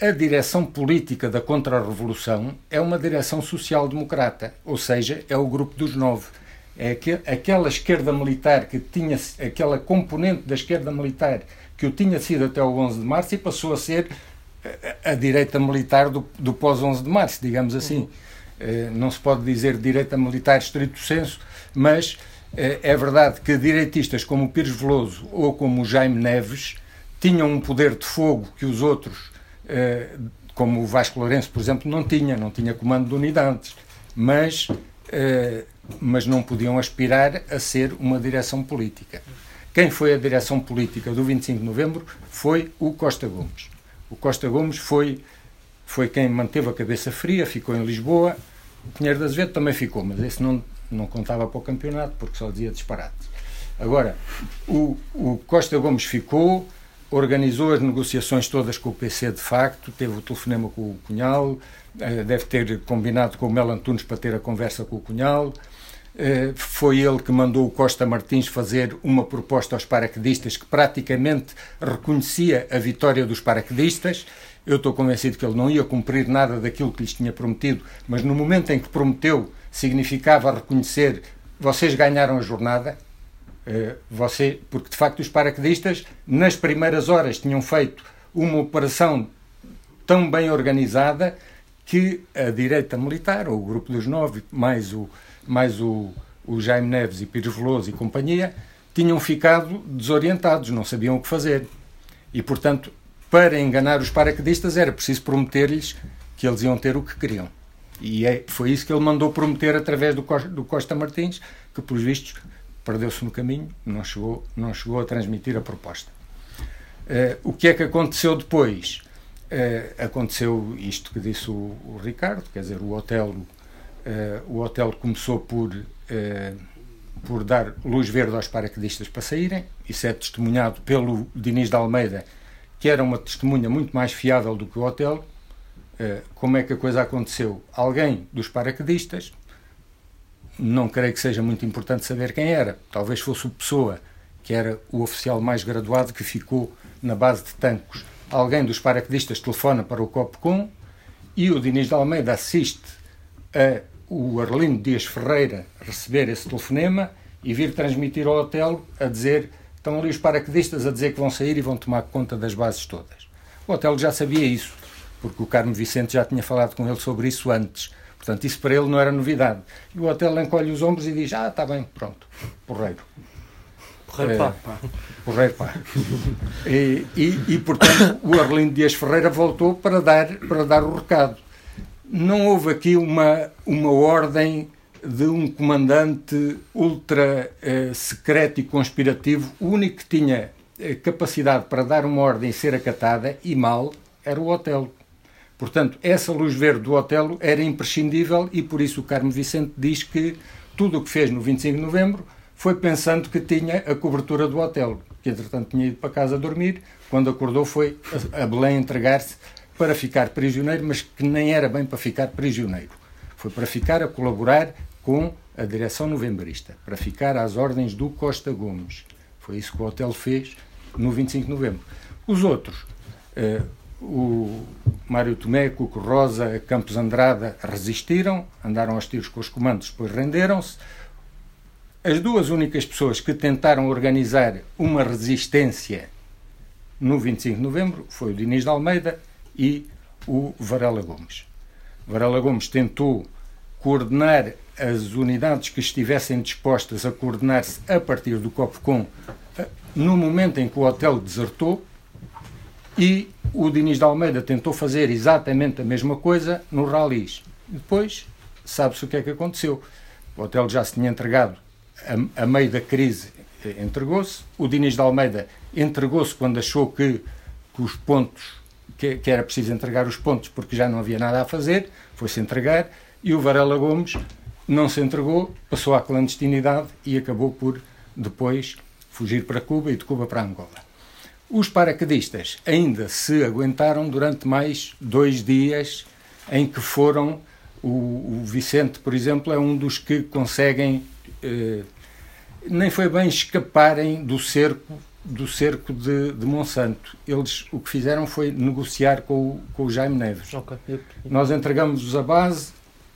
a direção política da contra-revolução é uma direção social-democrata, ou seja, é o grupo dos nove. É aquela esquerda militar que tinha, aquela componente da esquerda militar que o tinha sido até o 11 de março e passou a ser a, a direita militar do, do pós-11 de março, digamos assim. Uhum. não se pode dizer direita militar estrito senso, mas eh, é verdade que direitistas como o Pires Veloso ou como o Jaime Neves tinham um poder de fogo que os outros, eh, como o Vasco Lourenço, por exemplo, não tinha, não tinha comando de unidades, mas, mas não podiam aspirar a ser uma direção política. Quem foi a direção política do 25 de novembro foi o Costa Gomes. O Costa Gomes foi, foi quem manteve a cabeça fria, ficou em Lisboa. O Pinheiro de Azevedo também ficou, mas esse não, não contava para o campeonato porque só dizia disparates. Agora, o, o Costa Gomes ficou, organizou as negociações todas com o PC de facto, teve o telefonema com o Cunhal, eh, deve ter combinado com o Mel Antunes para ter a conversa com o Cunhal. Eh, foi ele que mandou o Costa Martins fazer uma proposta aos paraquedistas que praticamente reconhecia a vitória dos paraquedistas. Eu estou convencido que ele não ia cumprir nada daquilo que lhes tinha prometido, mas no momento em que prometeu significava reconhecer vocês ganharam a jornada, uh, você, porque de facto os paraquedistas, nas primeiras horas, tinham feito uma operação tão bem organizada que a direita militar, ou o grupo dos nove, mais o, mais o, o Jaime Neves e Pires Veloso e companhia, tinham ficado desorientados, não sabiam o que fazer. E, portanto, para enganar os paraquedistas era preciso prometer-lhes que eles iam ter o que queriam. E é, foi isso que ele mandou prometer através do Costa, do Costa Martins, que, pelos vistos, perdeu-se no caminho, não chegou, não chegou a transmitir a proposta. Uh, o que é que aconteceu depois? Uh, aconteceu isto que disse o, o, Ricardo, quer dizer, o hotel, uh, o hotel começou por, por dar luz verde aos paraquedistas para saírem, isso é testemunhado pelo Diniz de Almeida, que era uma testemunha muito mais fiável do que o hotel. como é que a coisa aconteceu? Alguém dos paraquedistas, não creio que seja muito importante saber quem era, talvez fosse o Pessoa, que era o oficial mais graduado que ficou na base de Tancos. Alguém dos paraquedistas telefona para o COPCOM e o Diniz de Almeida assiste a o Arlindo Dias Ferreira receber esse telefonema e vir transmitir ao hotel a dizer estão ali os paraquedistas a dizer que vão sair e vão tomar conta das bases todas. O hotel já sabia isso, porque o Carmo Vicente já tinha falado com ele sobre isso antes. Portanto, isso para ele não era novidade. E o hotel encolhe os ombros e diz: Ah, está bem, pronto, porreiro. Porreiro pá. É, porreiro pá. E, e, e, portanto, o Arlindo Dias Ferreira voltou para dar, para dar o recado. Não houve aqui uma, uma ordem de um comandante ultra eh, secreto e conspirativo. O único que tinha eh, capacidade para dar uma ordem e ser acatada, e mal, era o hotel. Portanto, essa luz verde do Otelo era imprescindível e por isso o Carmo Vicente diz que tudo o que fez no 25 de novembro foi pensando que tinha a cobertura do Otelo, que entretanto tinha ido para casa dormir, quando acordou foi a Belém entregar-se para ficar prisioneiro, mas que nem era bem para ficar prisioneiro. Foi para ficar a colaborar com a direção novembrista, para ficar às ordens do Costa Gomes. Foi isso que o Otelo fez no 25 de novembro. Os outros, uh, o Mário Tomé, Cuco Rosa, Campos Andrada resistiram, andaram aos tiros com os comandos, depois renderam-se. As duas únicas pessoas que tentaram organizar uma resistência no 25 de novembro foi o Diniz de Almeida e o Varela Gomes. Varela Gomes tentou coordenar as unidades que estivessem dispostas a coordenar-se a partir do COPCOM eh, no momento em que o hotel desertou e o Diniz de Almeida tentou fazer exatamente a mesma coisa no Ralis. Depois, sabe-se o que é que aconteceu. O hotel já se tinha entregado a, a meio da crise, eh, entregou-se. O Diniz de Almeida entregou-se quando achou que, que os pontos, que, que, era preciso entregar os pontos porque já não havia nada a fazer, foi-se entregar. E o Varela Gomes não se entregou, passou à clandestinidade e acabou por depois fugir para Cuba e de Cuba para Angola. Os paraquedistas ainda se aguentaram durante mais dois dias em que foram. O, o Vicente, por exemplo, é um dos que conseguem. Eh, nem foi bem escaparem do cerco do cerco de, de, Monsanto. Eles o que fizeram foi negociar com o, com o Jaime Neves. Okay. Nós entregamos-vos a base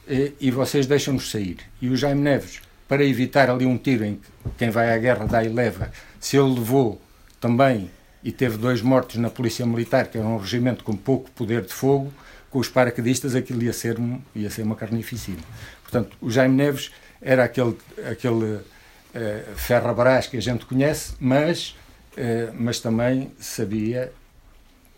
e, e vocês deixam-nos sair. E o Jaime Neves, para evitar ali um tiro em que quem vai à guerra dá e leva, se ele levou também e teve dois mortos na Polícia Militar, que era um regimento com pouco poder de fogo, com os paraquedistas aquilo ia ser, ia ser uma carnificina. Portanto, o Jaime Neves era aquele, aquele uh, ferrabrás que a gente conhece, mas, mas também sabia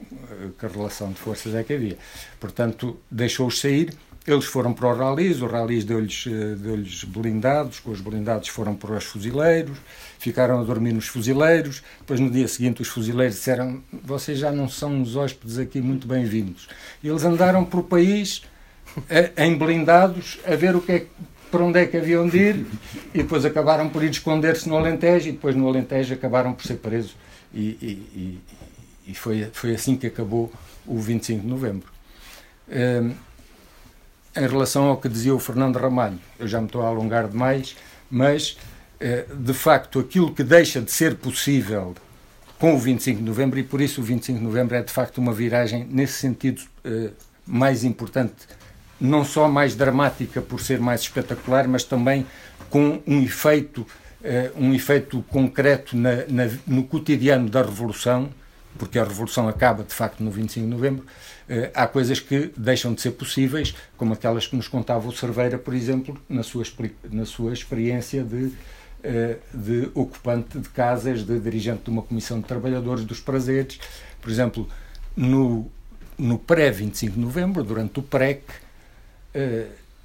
uh, que relação de forças é que havia. Portanto, deixou-os sair eles foram para o Ralis, o Ralis deu-lhes eh, deu blindados, com os blindados foram para os fuzileiros, ficaram a dormir nos fuzileiros. Depois, no dia seguinte, os fuzileiros disseram: Vocês já não são uns hóspedes aqui muito bem-vindos. Eles andaram por o país eh, em blindados a ver o que é, para onde é que haviam de ir e depois acabaram por ir esconder-se no Alentejo e depois no Alentejo acabaram por ser presos. E, e, e, e foi, foi assim que acabou o 25 de novembro. Um, em relação ao que dizia o Fernando Ramalho. Eu já me estou a alongar demais, mas eh, de facto aquilo que deixa de ser possível com o 25 de novembro, e por isso o 25 de novembro é de facto uma viragem nesse sentido eh, mais importante não só mais dramática por ser mais espetacular, mas também com um efeito, uh, um efeito concreto na, na, no cotidiano da Revolução, porque a Revolução acaba de facto no 25 de novembro. Uh, há coisas que deixam de ser possíveis, como aquelas que nos contava o Cerveira, por exemplo, na sua, na sua experiência de de ocupante de casas, de dirigente de uma comissão de trabalhadores dos prazeres. Por exemplo, no, no pré-25 de novembro, durante o PREC,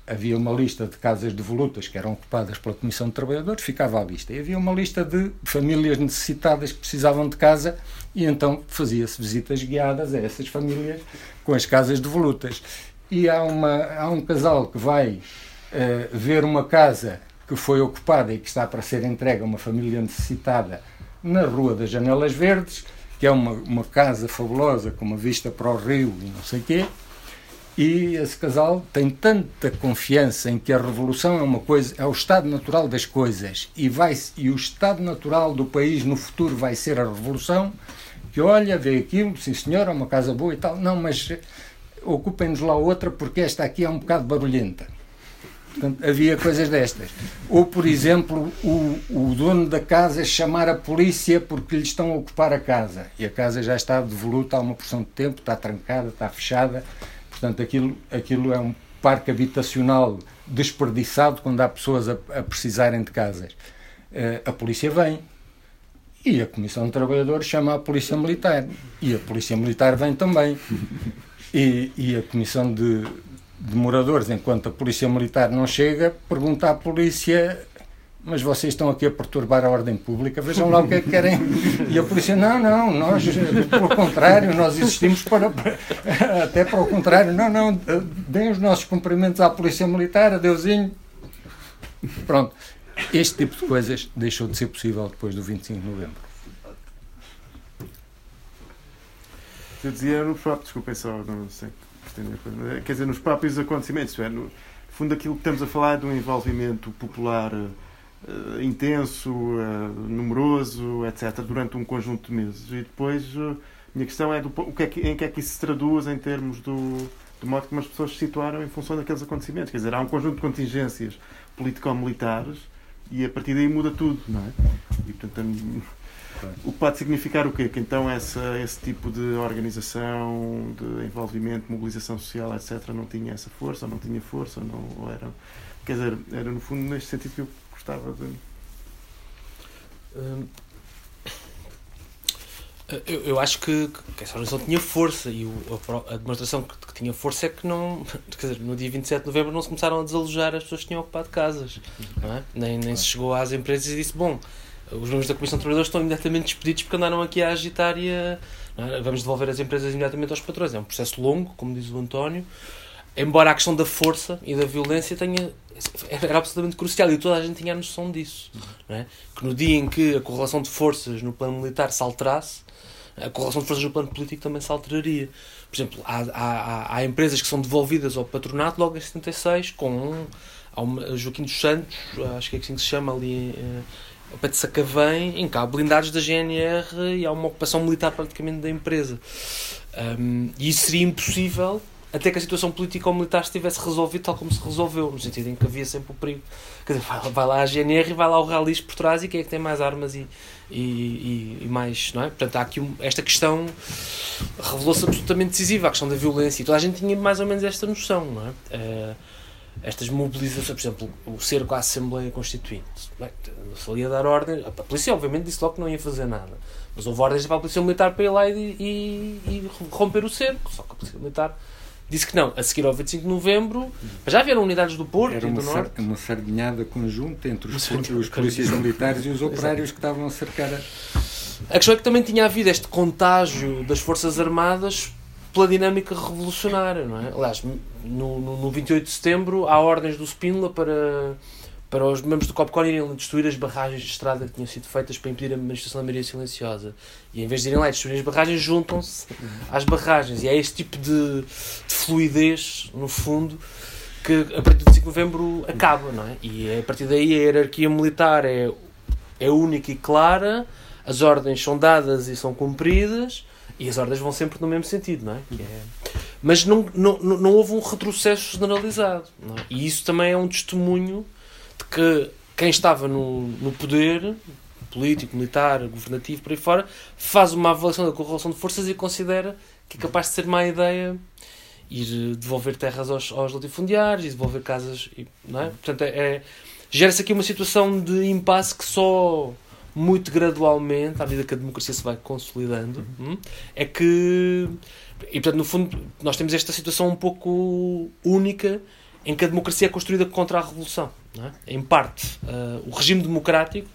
havia uma lista de casas de volutas que eram ocupadas pela Comissão de Trabalhadores, ficava à lista. E havia uma lista de famílias necessitadas que precisavam de casa e então fazia-se visitas guiadas a essas famílias com as casas de volutas. E há, uma, há um casal que vai uh, ver uma casa que foi ocupada e que está para ser entregue a uma família necessitada na Rua das Janelas Verdes, que é uma, uma casa fabulosa com uma vista para o rio e não sei o quê. E esse casal tem tanta confiança em que a revolução é uma coisa, é o estado natural das coisas e vai e o estado natural do país no futuro vai ser a revolução, que olha, vê aquilo, sim senhor, é uma casa boa e tal. Não, mas ocupem-nos lá outra porque esta aqui é um bocado barulhenta. Portanto, havia coisas destas. Ou, por exemplo, o, o dono da casa chamar a polícia porque lhe estão a ocupar a casa. E a casa já está devoluta há uma porção de tempo, está trancada, está fechada. Portanto, aquilo, aquilo é um parque habitacional desperdiçado quando há pessoas a, a precisarem de casas. Uh, a polícia vem. E a Comissão de Trabalhadores chama a Polícia Militar. E a Polícia Militar vem também. *laughs* E, e a Comissão de, de moradores, enquanto a polícia militar não chega, pergunta à polícia mas vocês estão aqui a perturbar a ordem pública, vejam lá o que é que querem. E a polícia, não, não, nós, pelo contrário, nós existimos para, até para o contrário, não, não, deem os nossos cumprimentos à polícia militar, adeusinho. Pronto, este tipo de coisas deixou de ser possível depois do 25 de novembro. Eu dizia no próprio, desculpem só, não sei. É, quer dizer, nos próprios acontecimentos, é, no fundo, aquilo que estamos a falar é de um envolvimento popular uh, intenso, uh, numeroso, etc., durante um conjunto de meses. E depois, uh, a minha questão é do, o que é que, em que é que isso se traduz em termos do, do modo como as pessoas se situaram em função daqueles acontecimentos. Quer dizer, há um conjunto de contingências político-militares e a partir daí muda tudo, não é? E, portanto, o que pode significar o quê? Que então essa, esse tipo de organização, de envolvimento, mobilização social, etc., não tinha essa força, ou não tinha força, ou não, ou era. Quer dizer, era no fundo neste sentido que eu gostava de. Hum, eu, eu, acho que, que essa organização tinha força e o, a, a, demonstração que, que, tinha força é que não. *laughs* Quer dizer, no dia 27 de novembro não se começaram a desalojar as pessoas que tinham ocupado casas. É? nem, nem se chegou às empresas e disse: bom, os membros da Comissão de Trabalhadores estão imediatamente despedidos porque andaram aqui a agitar e a, é? vamos devolver as empresas imediatamente aos patrões. É um processo longo, como diz o António, embora a questão da força e da violência tenha era absolutamente crucial e toda a gente tinha a noção disso. É? Que no dia em que a correlação de forças no plano militar se alterasse, a correlação de forças no plano político também se alteraria. Por exemplo, há, há, há empresas que são devolvidas ao patronato logo em 76, com um, há uma, Joaquim dos Santos, acho que é assim que se chama ali. Ao pé de Sacavém, em cá, blindados da GNR e há uma ocupação militar praticamente da empresa. Um, e isso seria impossível até que a situação política ou militar estivesse resolvida tal como se resolveu, no sentido em que havia sempre o perigo. Quer dizer, vai, lá a GNR e vai lá o Ralis por trás e quem é que tem mais armas e, e, e, e mais, não é? Portanto, há aqui um, esta questão revelou-se absolutamente decisiva, a questão da violência, e toda a gente tinha mais ou menos esta noção, não é? Uh, estas mobilizações, por exemplo, o cerco à Assembleia Constituinte. Não se ia dar ordem. A polícia, obviamente, disse logo que não ia fazer nada. Mas houve ordens para a Polícia Militar para ir lá e, e, e romper o cerco. Só que a Polícia Militar disse que não. A seguir ao 25 de novembro, já vieram unidades do Porto Era e do Norte. uma sardinhada conjunta entre os, os polícias militares e os operários que estavam a cercar a... A questão é que também tinha havido este contágio das Forças Armadas pela dinâmica revolucionária, não é? Aliás, no, no, no 28 de setembro há ordens do Spínola para, para os membros do COPCON irem destruir as barragens de estrada que tinham sido feitas para impedir a manifestação da maioria silenciosa. E em vez de irem lá e destruir as barragens, juntam-se às barragens. E é este tipo de, de, fluidez, no fundo, que a partir de 5 de novembro acaba, não é? E a partir daí a hierarquia militar é, é única e clara, as ordens são dadas e são cumpridas, e as ordens vão sempre no mesmo sentido, não é? É mas não, não, não houve um retrocesso generalizado. É? E isso também é um testemunho de que quem estava no, no poder, político, militar, governativo, por aí fora, faz uma avaliação da correlação de forças e considera que é capaz de ser má ideia ir devolver terras aos, aos latifundiários e devolver casas. Não é? Portanto, é, é gera-se aqui uma situação de impasse que só muito gradualmente, à medida que a democracia se vai consolidando, hum, é que. E portanto, no fundo, nós temos esta situação um pouco única em que a democracia é construída contra a revolução. É? Em parte, uh, o regime democrático,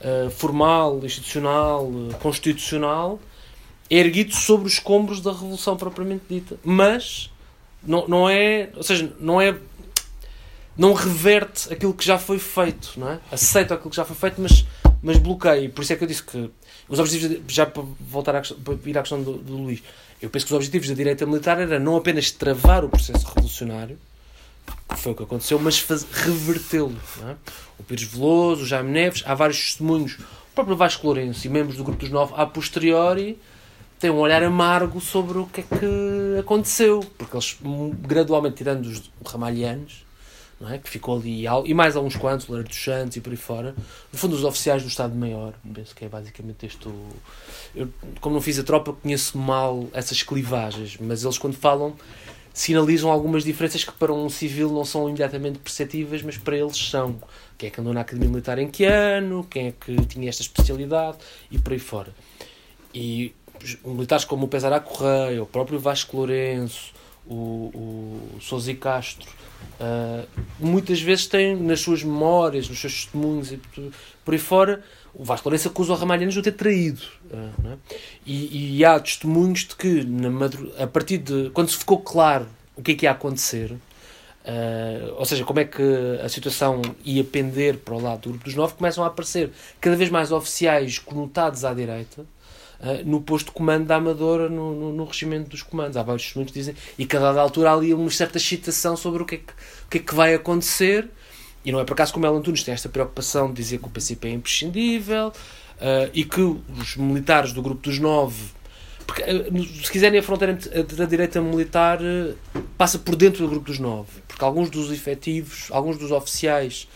uh, formal, institucional, uh, constitucional, é erguido sobre os escombros da revolução propriamente dita. Mas não, não é. Ou seja, não é. Não reverte aquilo que já foi feito, não é? Aceita aquilo que já foi feito, mas, mas bloqueia. Por isso é que eu disse que os objetivos, já para voltar a, para ir à questão do, do Luís, eu penso que os objetivos da direita militar era não apenas travar o processo revolucionário, foi o que aconteceu, mas revertê-lo. É? O Pires Veloso, o Jaime Neves, há vários testemunhos, o próprio Vasco Lourenço e membros do Grupo dos Nove, a posteriori, têm um olhar amargo sobre o que é que aconteceu, porque eles gradualmente, tirando os ramalhianos, é? que ficou ali, e mais alguns quantos, o Lara dos Santos e por aí fora, no fundo, os oficiais do Estado-Maior, penso que é basicamente este. Eu, como não fiz a tropa, conheço mal essas clivagens, mas eles, quando falam, sinalizam algumas diferenças que para um civil não são imediatamente perceptíveis, mas para eles são. Quem é que andou na Academia Militar em que ano, quem é que tinha esta especialidade e por aí fora. E militares como o Pesará Correia, o próprio Vasco Lourenço, o, o Sousa Castro, uh, muitas vezes têm nas suas memórias, nos seus testemunhos e por, por aí fora, o Vasco Lourenço acusa o Ramalhianos de o ter traído. Uh, é? e, e, há testemunhos de que, madru... a partir de. quando se ficou claro o que é que ia acontecer, uh, ou seja, como é que a situação ia pender para o lado do grupo dos nove, começam a aparecer cada vez mais oficiais conotados à direita. Uh, no posto de comando da Amadora, no, no, no, regimento dos comandos. Há vários testemunhos que dizem, e cada altura há ali uma certa excitação sobre o que é que, que, é que vai acontecer, e não é por acaso que o Melo Antunes tem esta preocupação de dizer que o PCP é imprescindível uh, e que os militares do grupo dos nove. Porque, uh, se quiserem, a fronteira da direita militar passa por dentro do grupo dos nove. Porque alguns dos efetivos, alguns dos oficiais,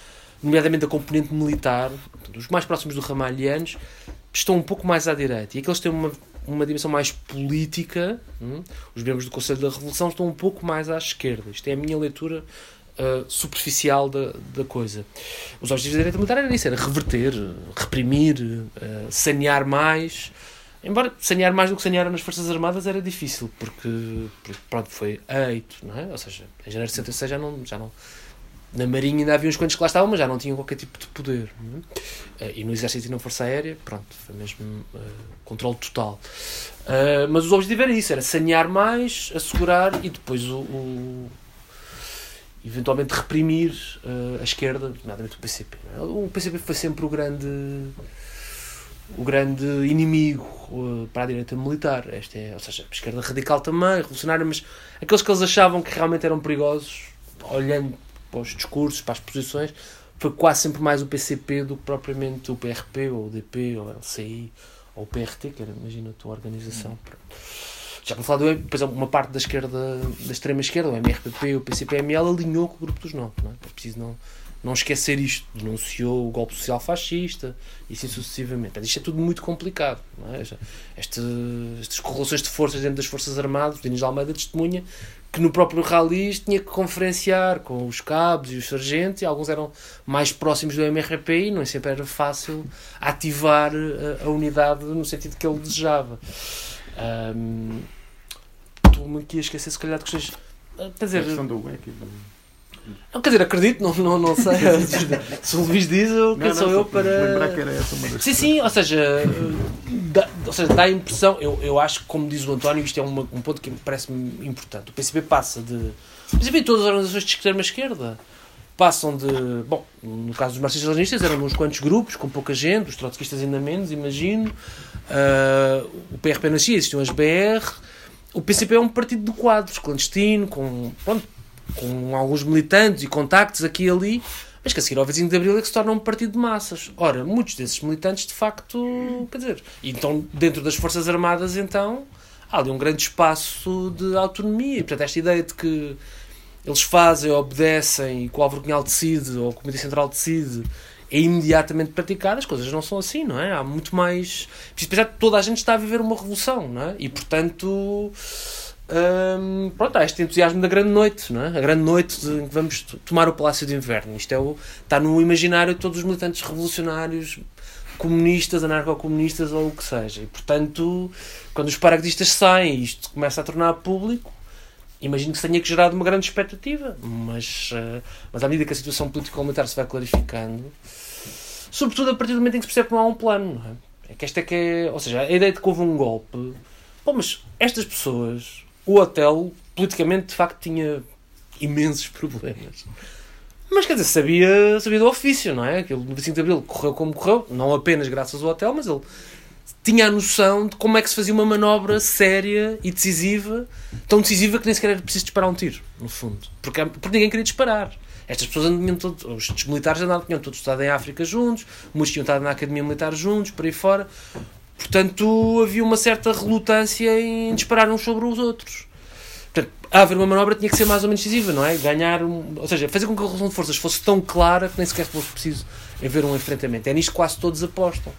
nomeadamente a componente militar, os mais próximos do Ramalhianos, estão um pouco mais à direita. E aqueles têm uma, uma dimensão mais política, hum, os membros do Conselho da Revolução estão um pouco mais à esquerda. Isto é a minha leitura superficial da, da coisa. Os objetivos da direita militar era isso, era reverter, reprimir, uh, sanear mais. Embora sanear mais do que sanear nas Forças Armadas era difícil, porque, pronto, foi eito, não é? Ou seja, em janeiro de 66 já não, já não... Na Marinha ainda havia uns quantos que lá estavam, mas já não tinham qualquer tipo de poder. É? Uh, e no Exército e na Força Aérea, pronto, foi mesmo uh, controle total. Uh, mas o objetivo era isso, era sanear mais, assegurar e depois o, o eventualmente reprimir uh, a esquerda, nomeadamente o PCP. O PCP foi sempre o grande o grande inimigo uh, para a direita militar. Esta é, ou seja, a esquerda radical também, revolucionária, mas aqueles que eles achavam que realmente eram perigosos, olhando para os discursos, para as posições, foi quase sempre mais o PCP do que propriamente o PRP, ou o DP, ou o LCI, ou o PRT, que era, imagina, a tua organização. Hum já para falar do depois uma parte da esquerda, da extrema esquerda, o MRPP, o PCPML, alinhou com o grupo dos nove. Não é? é preciso não, não esquecer isto. Denunciou o golpe social fascista e assim sucessivamente. Isto é tudo muito complicado. Não é? Este, estas correlações de forças dentro das Forças Armadas, o Dinis Almeida testemunha que no próprio rally tinha que conferenciar com os cabos e os sargentos, e alguns eram mais próximos do MRPI, não é sempre era fácil ativar a, a unidade no sentido que ele desejava. Um, Estou-me aqui a esquecer, se calhar, de questões. Ah, quer dizer. A questão do. Não, quer dizer, acredito, não, não, não sei. *laughs* se o Luís diz, eu, quem não, sou não, eu para. Lembrar que era essa uma das Sim, sim, ou seja, dá, ou seja, dá a impressão, eu, eu acho que, como diz o António, isto é uma, um ponto que me parece-me importante. O PCP passa de. O PCP todas as organizações de extrema-esquerda passam de. Bom, no caso dos marxistas-leninistas eram uns quantos grupos, com pouca gente, os trotskistas ainda menos, imagino. Uh, o PRP nascia, existiam as BR. O PCP é um partido de quadros, clandestino, com, pronto, com alguns militantes e contactos aqui e ali, mas que a seguir ao vizinho de Abril é que se torna um partido de massas. Ora, muitos desses militantes, de facto, quer dizer, então dentro das Forças Armadas, então, há ali um grande espaço de autonomia. E, portanto, esta ideia de que eles fazem, obedecem e que o Álvaro Cunhal decide ou o Comitê Central decide é imediatamente praticada, as coisas não são assim, não é? Há muito mais. Preciso pensar que toda a gente está a viver uma revolução, não é? E portanto. Hum, pronto, há este entusiasmo da grande noite, não é? A grande noite de que vamos tomar o Palácio de Inverno. Isto é o, está no imaginário de todos os militantes revolucionários, comunistas, anarcocomunistas ou o que seja. E portanto, quando os paraquedistas saem e isto começa a tornar público, imagino que se tenha que gerado uma grande expectativa. Mas, uh, mas à medida que a situação político-militar se vai clarificando, sobretudo a partir do momento em que se percebe que não há um plano, não é? é que esta é que é. Ou seja, a ideia de que houve um golpe. Bom, mas estas pessoas o hotel, politicamente, de facto, tinha imensos problemas. Mas quer dizer, sabia, sabia do ofício, não é? Aquele no 25 de Abril correu como correu, não apenas graças ao hotel, mas ele tinha a noção de como é que se fazia uma manobra séria e decisiva, tão decisiva que nem sequer era preciso disparar um tiro, no fundo. Porque, porque ninguém queria disparar. Estas pessoas andavam todos, os militares andavam, tinham todos estado em África juntos, muitos tinham estado na Academia Militar juntos, por aí fora. Portanto, havia uma certa relutância em disparar uns sobre os outros. Portanto, haver uma manobra tinha que ser mais ou menos decisiva, não é? Ganhar, ou seja, fazer com que a relação de forças fosse tão clara que nem sequer fosse preciso haver um enfrentamento. É nisto que quase todos apostam.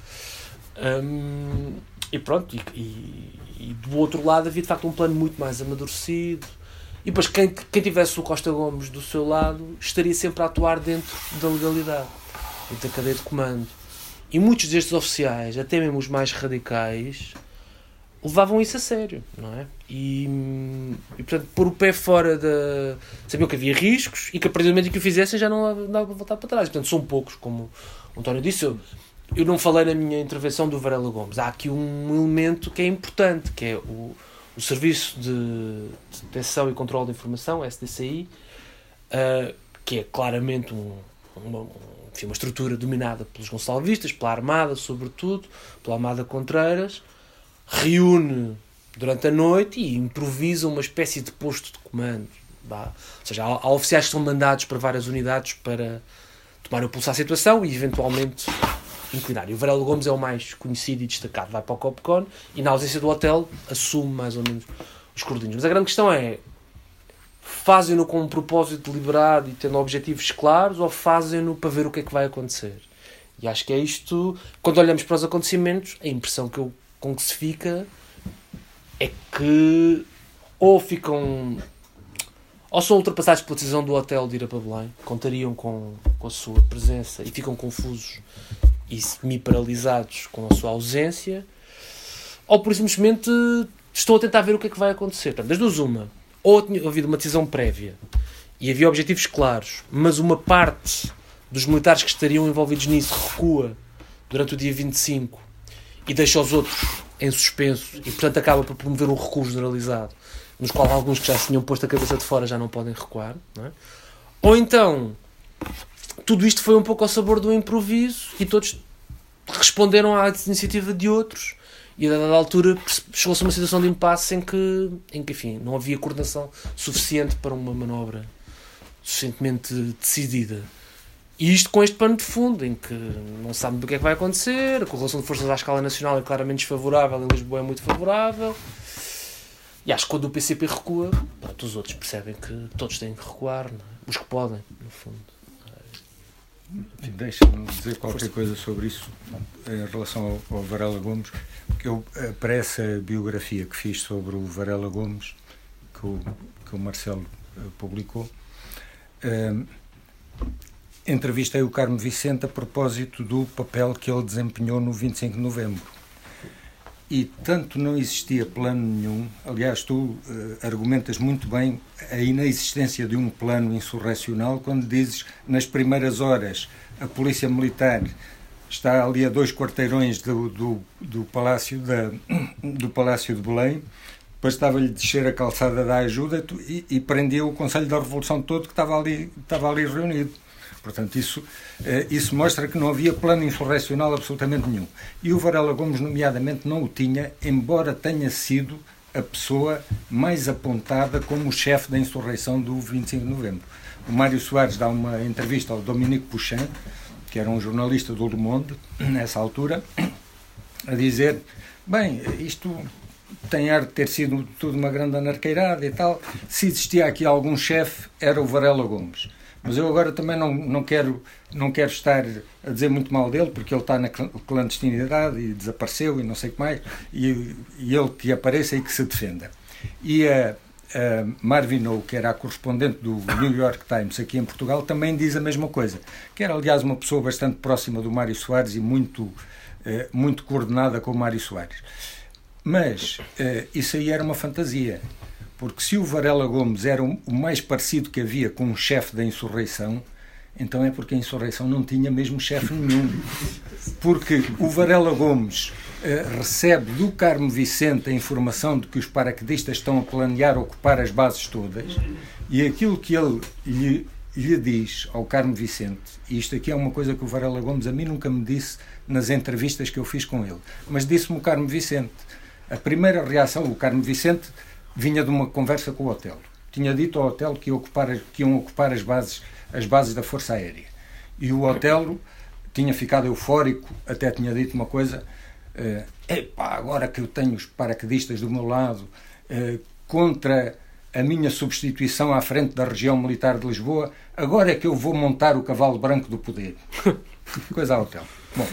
Hum, e pronto, e, e, e, do outro lado havia de facto um plano muito mais amadurecido. E depois, quem, quem tivesse o Costa Gomes do seu lado estaria sempre a atuar dentro da legalidade e da cadeia de comando. E muitos destes oficiais, até mesmo os mais radicais, levavam isso a sério, não é? E, e portanto, pôr o pé fora da. sabiam que havia riscos e que a partir do momento que o fizessem já não dava para voltar para trás. Portanto, são poucos, como o António disse. Eu, eu não falei na minha intervenção do Varela Gomes. Há aqui um elemento que é importante, que é o, o Serviço de Detecção e Controlo de Informação, SDCI, uh, que é claramente um, uma, enfim, uma estrutura dominada pelos gonçalvistas, pela Armada, sobretudo, pela Armada Contreiras, reúne durante a noite e improvisa uma espécie de posto de comando. Ou seja, há, há oficiais que são mandados para várias unidades para tomar o pulso à situação e eventualmente inclinar. O Varelo Gomes é o mais conhecido e destacado. Vai para o Copcon e, na ausência do hotel, assume mais ou menos os coordenados. Mas a grande questão é: fazem-no com um propósito deliberado e tendo objetivos claros ou fazem-no para ver o que é que vai acontecer? E acho que é isto, quando olhamos para os acontecimentos, a impressão que eu, com que se fica é que ou ficam ou são ultrapassados pela decisão do hotel de ir a Belém, contariam com, com a sua presença e ficam confusos e semi-paralisados com a sua ausência, ou por simplesmente estão a tentar ver o que é que vai acontecer. Portanto, das duas, uma, ou tinha havido uma decisão prévia e havia objetivos claros, mas uma parte dos militares que estariam envolvidos nisso recua durante o dia 25 e deixa os outros em suspenso e, portanto, acaba por promover um recuo generalizado, nos qual alguns que já se tinham posto a cabeça de fora já não podem recuar. Não é? Ou então, tudo isto foi um pouco ao sabor do improviso e todos responderam à iniciativa de outros e a dada altura chegou-se a uma situação de impasse em que, em que enfim, não havia coordenação suficiente para uma manobra suficientemente decidida. E isto com este pano de fundo, em que não sabe do que é que vai acontecer, a correlação de forças à escala nacional é claramente desfavorável, em Lisboa é muito favorável. E acho que quando o PCP recua, pronto, os outros percebem que todos têm que recuar, é? os que podem, no fundo. Deixa-me dizer qualquer coisa sobre isso em relação ao, ao Varela Gomes. Eu, eh, para essa biografia que fiz sobre o Varela Gomes, que o, que o Marcelo eh, publicou, eh, entrevistei o Carmo Vicente a propósito do papel que ele desempenhou no 25 de novembro e tanto não existia plano nenhum. Aliás, tu uh, argumentas muito bem a inexistência de um plano insurrecional quando dizes nas primeiras horas a Polícia Militar está ali a dois quarteirões do, do, do Palácio, da, *clears throat* do Palácio de Belém, bastava-lhe descer a calçada da ajuda e, e prendia o Conselho da Revolução todo que estava ali, estava ali reunido. Portanto, isso, eh, isso mostra que não havia plano insurrecional absolutamente nenhum. E o Varela Gomes, nomeadamente, não o tinha, embora tenha sido a pessoa mais apontada como chefe da insurreição do 25 de novembro. O Mário Soares dá uma entrevista ao Dominique Pouchin, que era um jornalista do Le Monde, nessa altura, a dizer: Bem, isto tem ar de ter sido tudo uma grande anarqueirada e tal. Se existia aqui algum chefe, era o Varela Gomes. Mas eu agora também não, não, quero, não quero estar a dizer muito mal dele, porque ele está na clandestinidade e desapareceu e não sei o que mais, e, e ele que apareça e que se defenda. E a, a Marvin que era a correspondente do New York Times aqui em Portugal, também diz a mesma coisa, que era aliás uma pessoa bastante próxima do Mário Soares e muito, eh, muito coordenada com o Mário Soares. Mas eh, isso aí era uma fantasia. Porque se o Varela Gomes era o mais parecido que havia com um chefe da insurreição, então é porque a insurreição não tinha mesmo chefe nenhum. Porque o Varela Gomes uh, recebe do Carmo Vicente a informação de que os paraquedistas estão a planear ocupar as bases todas e aquilo que ele lhe, lhe diz ao Carmo Vicente, e isto aqui é uma coisa que o Varela Gomes a mim nunca me disse nas entrevistas que eu fiz com ele, mas disse-me o Carmo Vicente. A primeira reação, o Carmo Vicente vinha de uma conversa com o hotel. Tinha dito ao hotel que, ocupar, que iam ocupar as bases, as bases da Força Aérea. E o hotel tinha ficado eufórico, até tinha dito uma coisa: uh, epá, agora que eu tenho os paraquedistas do meu lado, uh, contra a minha substituição à frente da região militar de Lisboa, agora é que eu vou montar o cavalo branco do poder. *laughs* Coisa ao hotel. Bom,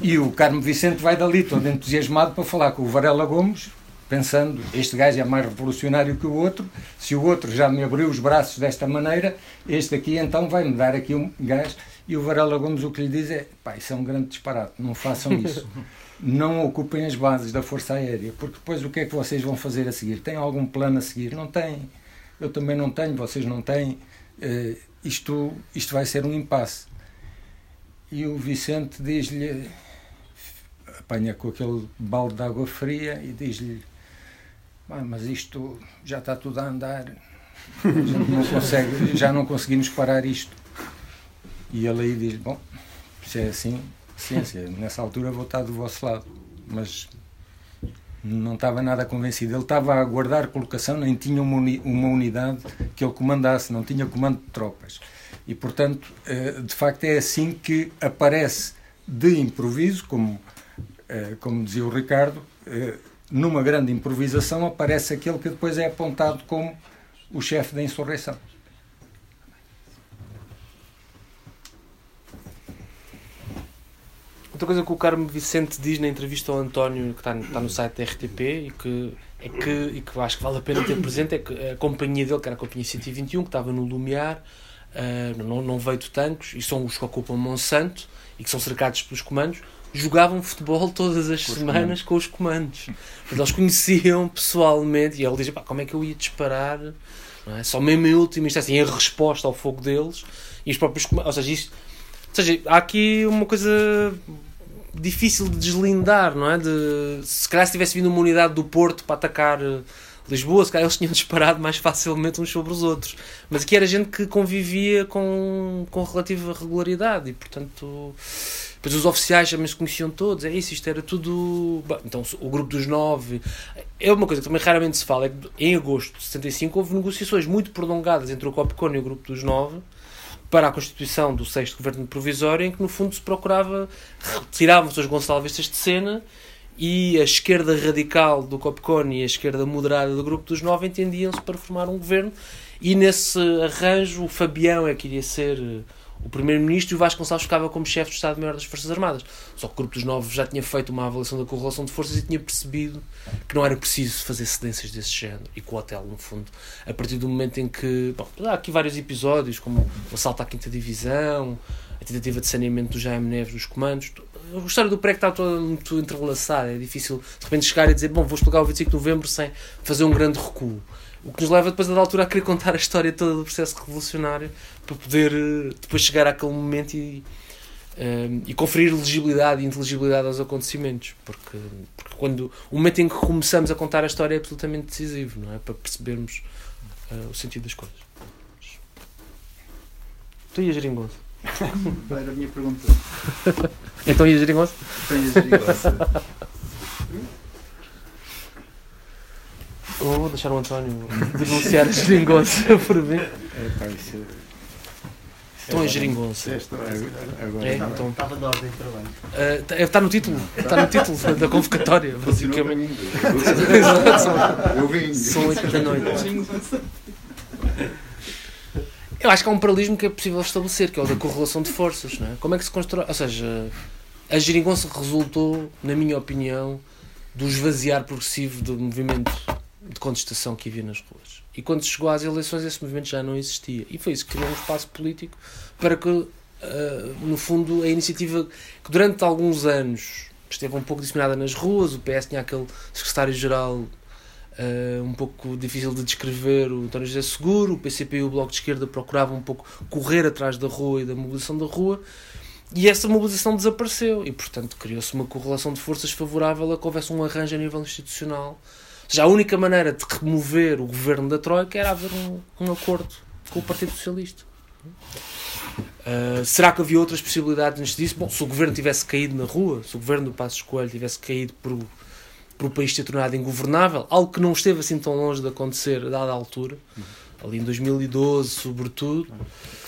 e o Carmo Vicente vai dali todo entusiasmado para falar com o Varela Gomes, pensando, este gajo é mais revolucionário que o outro, se o outro já me abriu os braços desta maneira, este aqui então vai-me dar aqui um gás. E o Varela Gomes o que lhe diz é, pá, isso é um grande disparate, não façam isso. *laughs* Não ocupem as bases da Força Aérea, porque depois o que é que vocês vão fazer a seguir? Tem algum plano a seguir? Não tem. Eu também não tenho, vocês não têm. Uh, isto, isto vai ser um impasse. E o Vicente diz-lhe, apanha com aquele balde de água fria e diz-lhe mas isto já está tudo a andar, não consegue, já não conseguimos parar isto. E ele aí diz: Bom, se é assim, ciência, nessa altura vou estar do vosso lado. Mas não estava nada convencido. Ele estava a aguardar colocação, nem tinha uma, uni uma unidade que ele comandasse, não tinha comando de tropas. E, portanto, eh, de facto, é assim que aparece de improviso, como, eh, como dizia o Ricardo, eh, numa grande improvisação, aparece aquele que depois é apontado como o chefe da insurreição. Outra coisa que o Carmo Vicente diz na entrevista ao António, que está, está no site da RTP, e que, é que, e que acho que vale a pena ter presente, é que a companhia dele, que era a Companhia 121, que estava no Lumiar, uh, não, não veio de tanques, e são os que ocupam Monsanto, e que são cercados pelos comandos, jogavam futebol todas as com semanas com os comandos. Mas eles conheciam pessoalmente e ele dizia: como é que eu ia disparar? É? Só mesmo em última instância, em resposta ao fogo deles e os próprios comandos. Ou seja, isto, ou seja, há aqui uma coisa difícil de deslindar, não é? De, se calhar se tivesse vindo uma unidade do Porto para atacar eh, Lisboa, se calhar eles tinham *laughs* disparado mais facilmente uns sobre os outros. Mas aqui era gente que convivia com, com relativa regularidade e, portanto, depois os oficiais também se conheciam todos, é isso, isto era tudo. Então o grupo dos nove. É uma coisa que também raramente se fala, é que em agosto de 65 houve negociações muito prolongadas entre o Copcon e o grupo dos nove para a constituição do sexto governo provisório, em que no fundo se procurava retiravam-se os Gonçalves de cena e a esquerda radical do Copcon e a esquerda moderada do grupo dos nove entendiam-se para formar um governo e nesse arranjo o Fabião é que iria ser o Primeiro-Ministro e o Vasco Gonçalves ficava como chefe de Estado-Maior das Forças Armadas. Só que o Grupo dos Novos já tinha feito uma avaliação da correlação de forças e tinha percebido que não era preciso fazer cedências desse género. E com o hotel, no fundo, a partir do momento em que. Bom, há aqui vários episódios, como o assalto à Quinta Divisão, a tentativa de saneamento do Jaime Neves dos comandos. A história do pré-que está toda muito entrelaçada. É difícil de repente chegar e dizer: Bom, vou explicar o 25 de novembro sem fazer um grande recuo. O que nos leva depois, da altura, a querer contar a história toda do processo revolucionário para poder eh, depois chegar àquele momento e, um, eh, e conferir legibilidade e inteligibilidade aos acontecimentos. Porque, porque quando o momento em que começamos a contar a história é absolutamente decisivo, não é? Para percebermos uh, o sentido das coisas. Tu e a geringonça? *laughs* Era a minha pergunta. então e a geringonça? Então e a geringonça? *laughs* Ou vou deixar o António *laughs* denunciar a geringonça *laughs* por mim. É, pá, isso, Estão em geringonça. Agora, É, bem. então, Estava de ordem ah, tá- está no título. Está no título da convocatória, basicamente. *laughs* Eu vim. São 8 da noite. Eu acho que há um paralelismo que é possível estabelecer, que é o da correlação de forças, não é? Como é que se constrói? Ou seja, a geringonça resultou, na minha opinião, do esvaziar progressivo do movimento de contestação que havia nas ruas. E quando chegou às eleições, esse movimento já não existia. E foi isso que criou um espaço político para que, ah, no fundo, a iniciativa que durante alguns anos esteve um pouco disseminada nas ruas, o PS tinha aquele secretário-geral Uh, um pouco difícil de descrever o António José Seguro, o PCP e o Bloco de Esquerda procuravam um pouco correr atrás da rua e da mobilização da rua, e essa mobilização desapareceu, e portanto criou-se uma correlação de forças favorável a que houvesse um arranjo a nível institucional. Seja, a única maneira de remover o governo da Troika era haver um, um acordo com o Partido Socialista. Uh, será que havia outras possibilidades antes disso? Bom, se o governo tivesse caído na rua, se o governo do Passos Coelho tivesse caído por o país ter tornado ingovernável, algo que não esteve assim tão longe de acontecer a dada altura, ali em 2012, sobretudo.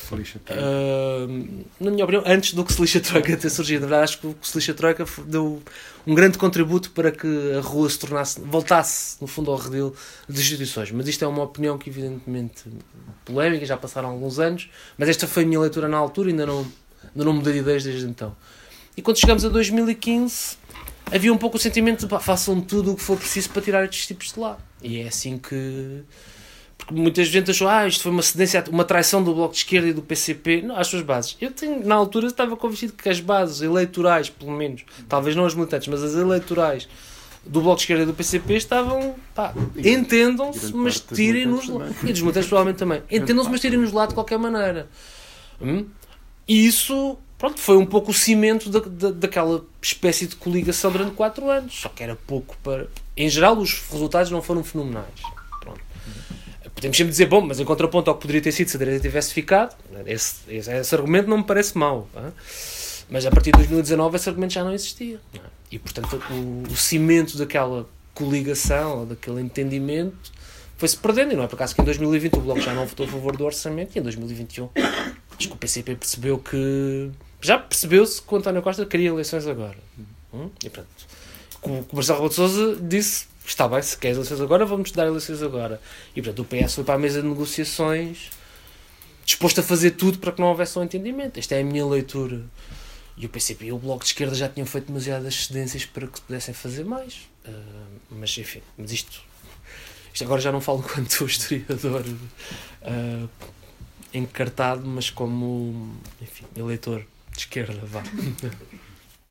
Se lixa tudo. Uh, na minha opinião, antes do que se lixa Troika ter surgido, na verdade, acho que o que se lixa f- deu um grande contributo para que a rua se tornasse, voltasse, no fundo, ao redil das instituições. Mas isto é uma opinião que, evidentemente, polémica, já passaram alguns anos, mas esta foi a minha leitura na altura e ainda não, ainda não mudei de ideias desde então. E quando chegamos a 2015, havia um pouco o sentimento de façam tudo o que for preciso para tirar estes tipos de lá. E é assim que. Porque muita gente achou, ah, isto foi uma cedência, uma traição do Bloco de Esquerda e do PCP. Não, às suas bases. Eu tenho, na altura, estava convencido que as bases eleitorais, pelo menos, talvez não as militantes, mas as eleitorais do Bloco de Esquerda e do PCP estavam, pá, entendam-se, mas tirem-nos lá. E dos militantes provavelmente também. Entendam-se, mas tirem-nos lá de qualquer maneira. Hum? E isso, pronto, foi um pouco o cimento da, da, daquela espécie de coligação durante quatro anos. Só que era pouco para. Em geral, os resultados não foram fenomenais. Pronto. Podemos sempre dizer, bom, mas em contraponto ao que poderia ter sido se a direita tivesse ficado, esse, esse, esse argumento não me parece mau. hã? Mas a partir de 2019 esse argumento já não existia. não é? E portanto o, o cimento daquela coligação, daquele entendimento, foi-se perdendo. E não é por acaso que em 2020 o Bloco já não votou a favor do orçamento e em 2021 acho que o PCP percebeu que. Já percebeu-se que o António Costa queria eleições agora. Hum? E portanto, o que o Marcelo Rebelo de disse: está bem, se queres eleições agora, vamos-te dar eleições agora. E portanto, o PS foi para a mesa de negociações disposto a fazer tudo para que não houvesse um entendimento. Esta é a minha leitura. E o PCP e o Bloco de Esquerda já tinham feito demasiadas cedências para que pudessem fazer mais. Ah, mas enfim, mas isto, isto agora já não falo *laughs* enquanto historiador ah, encartado, mas como enfim, eleitor de esquerda, vá. *laughs*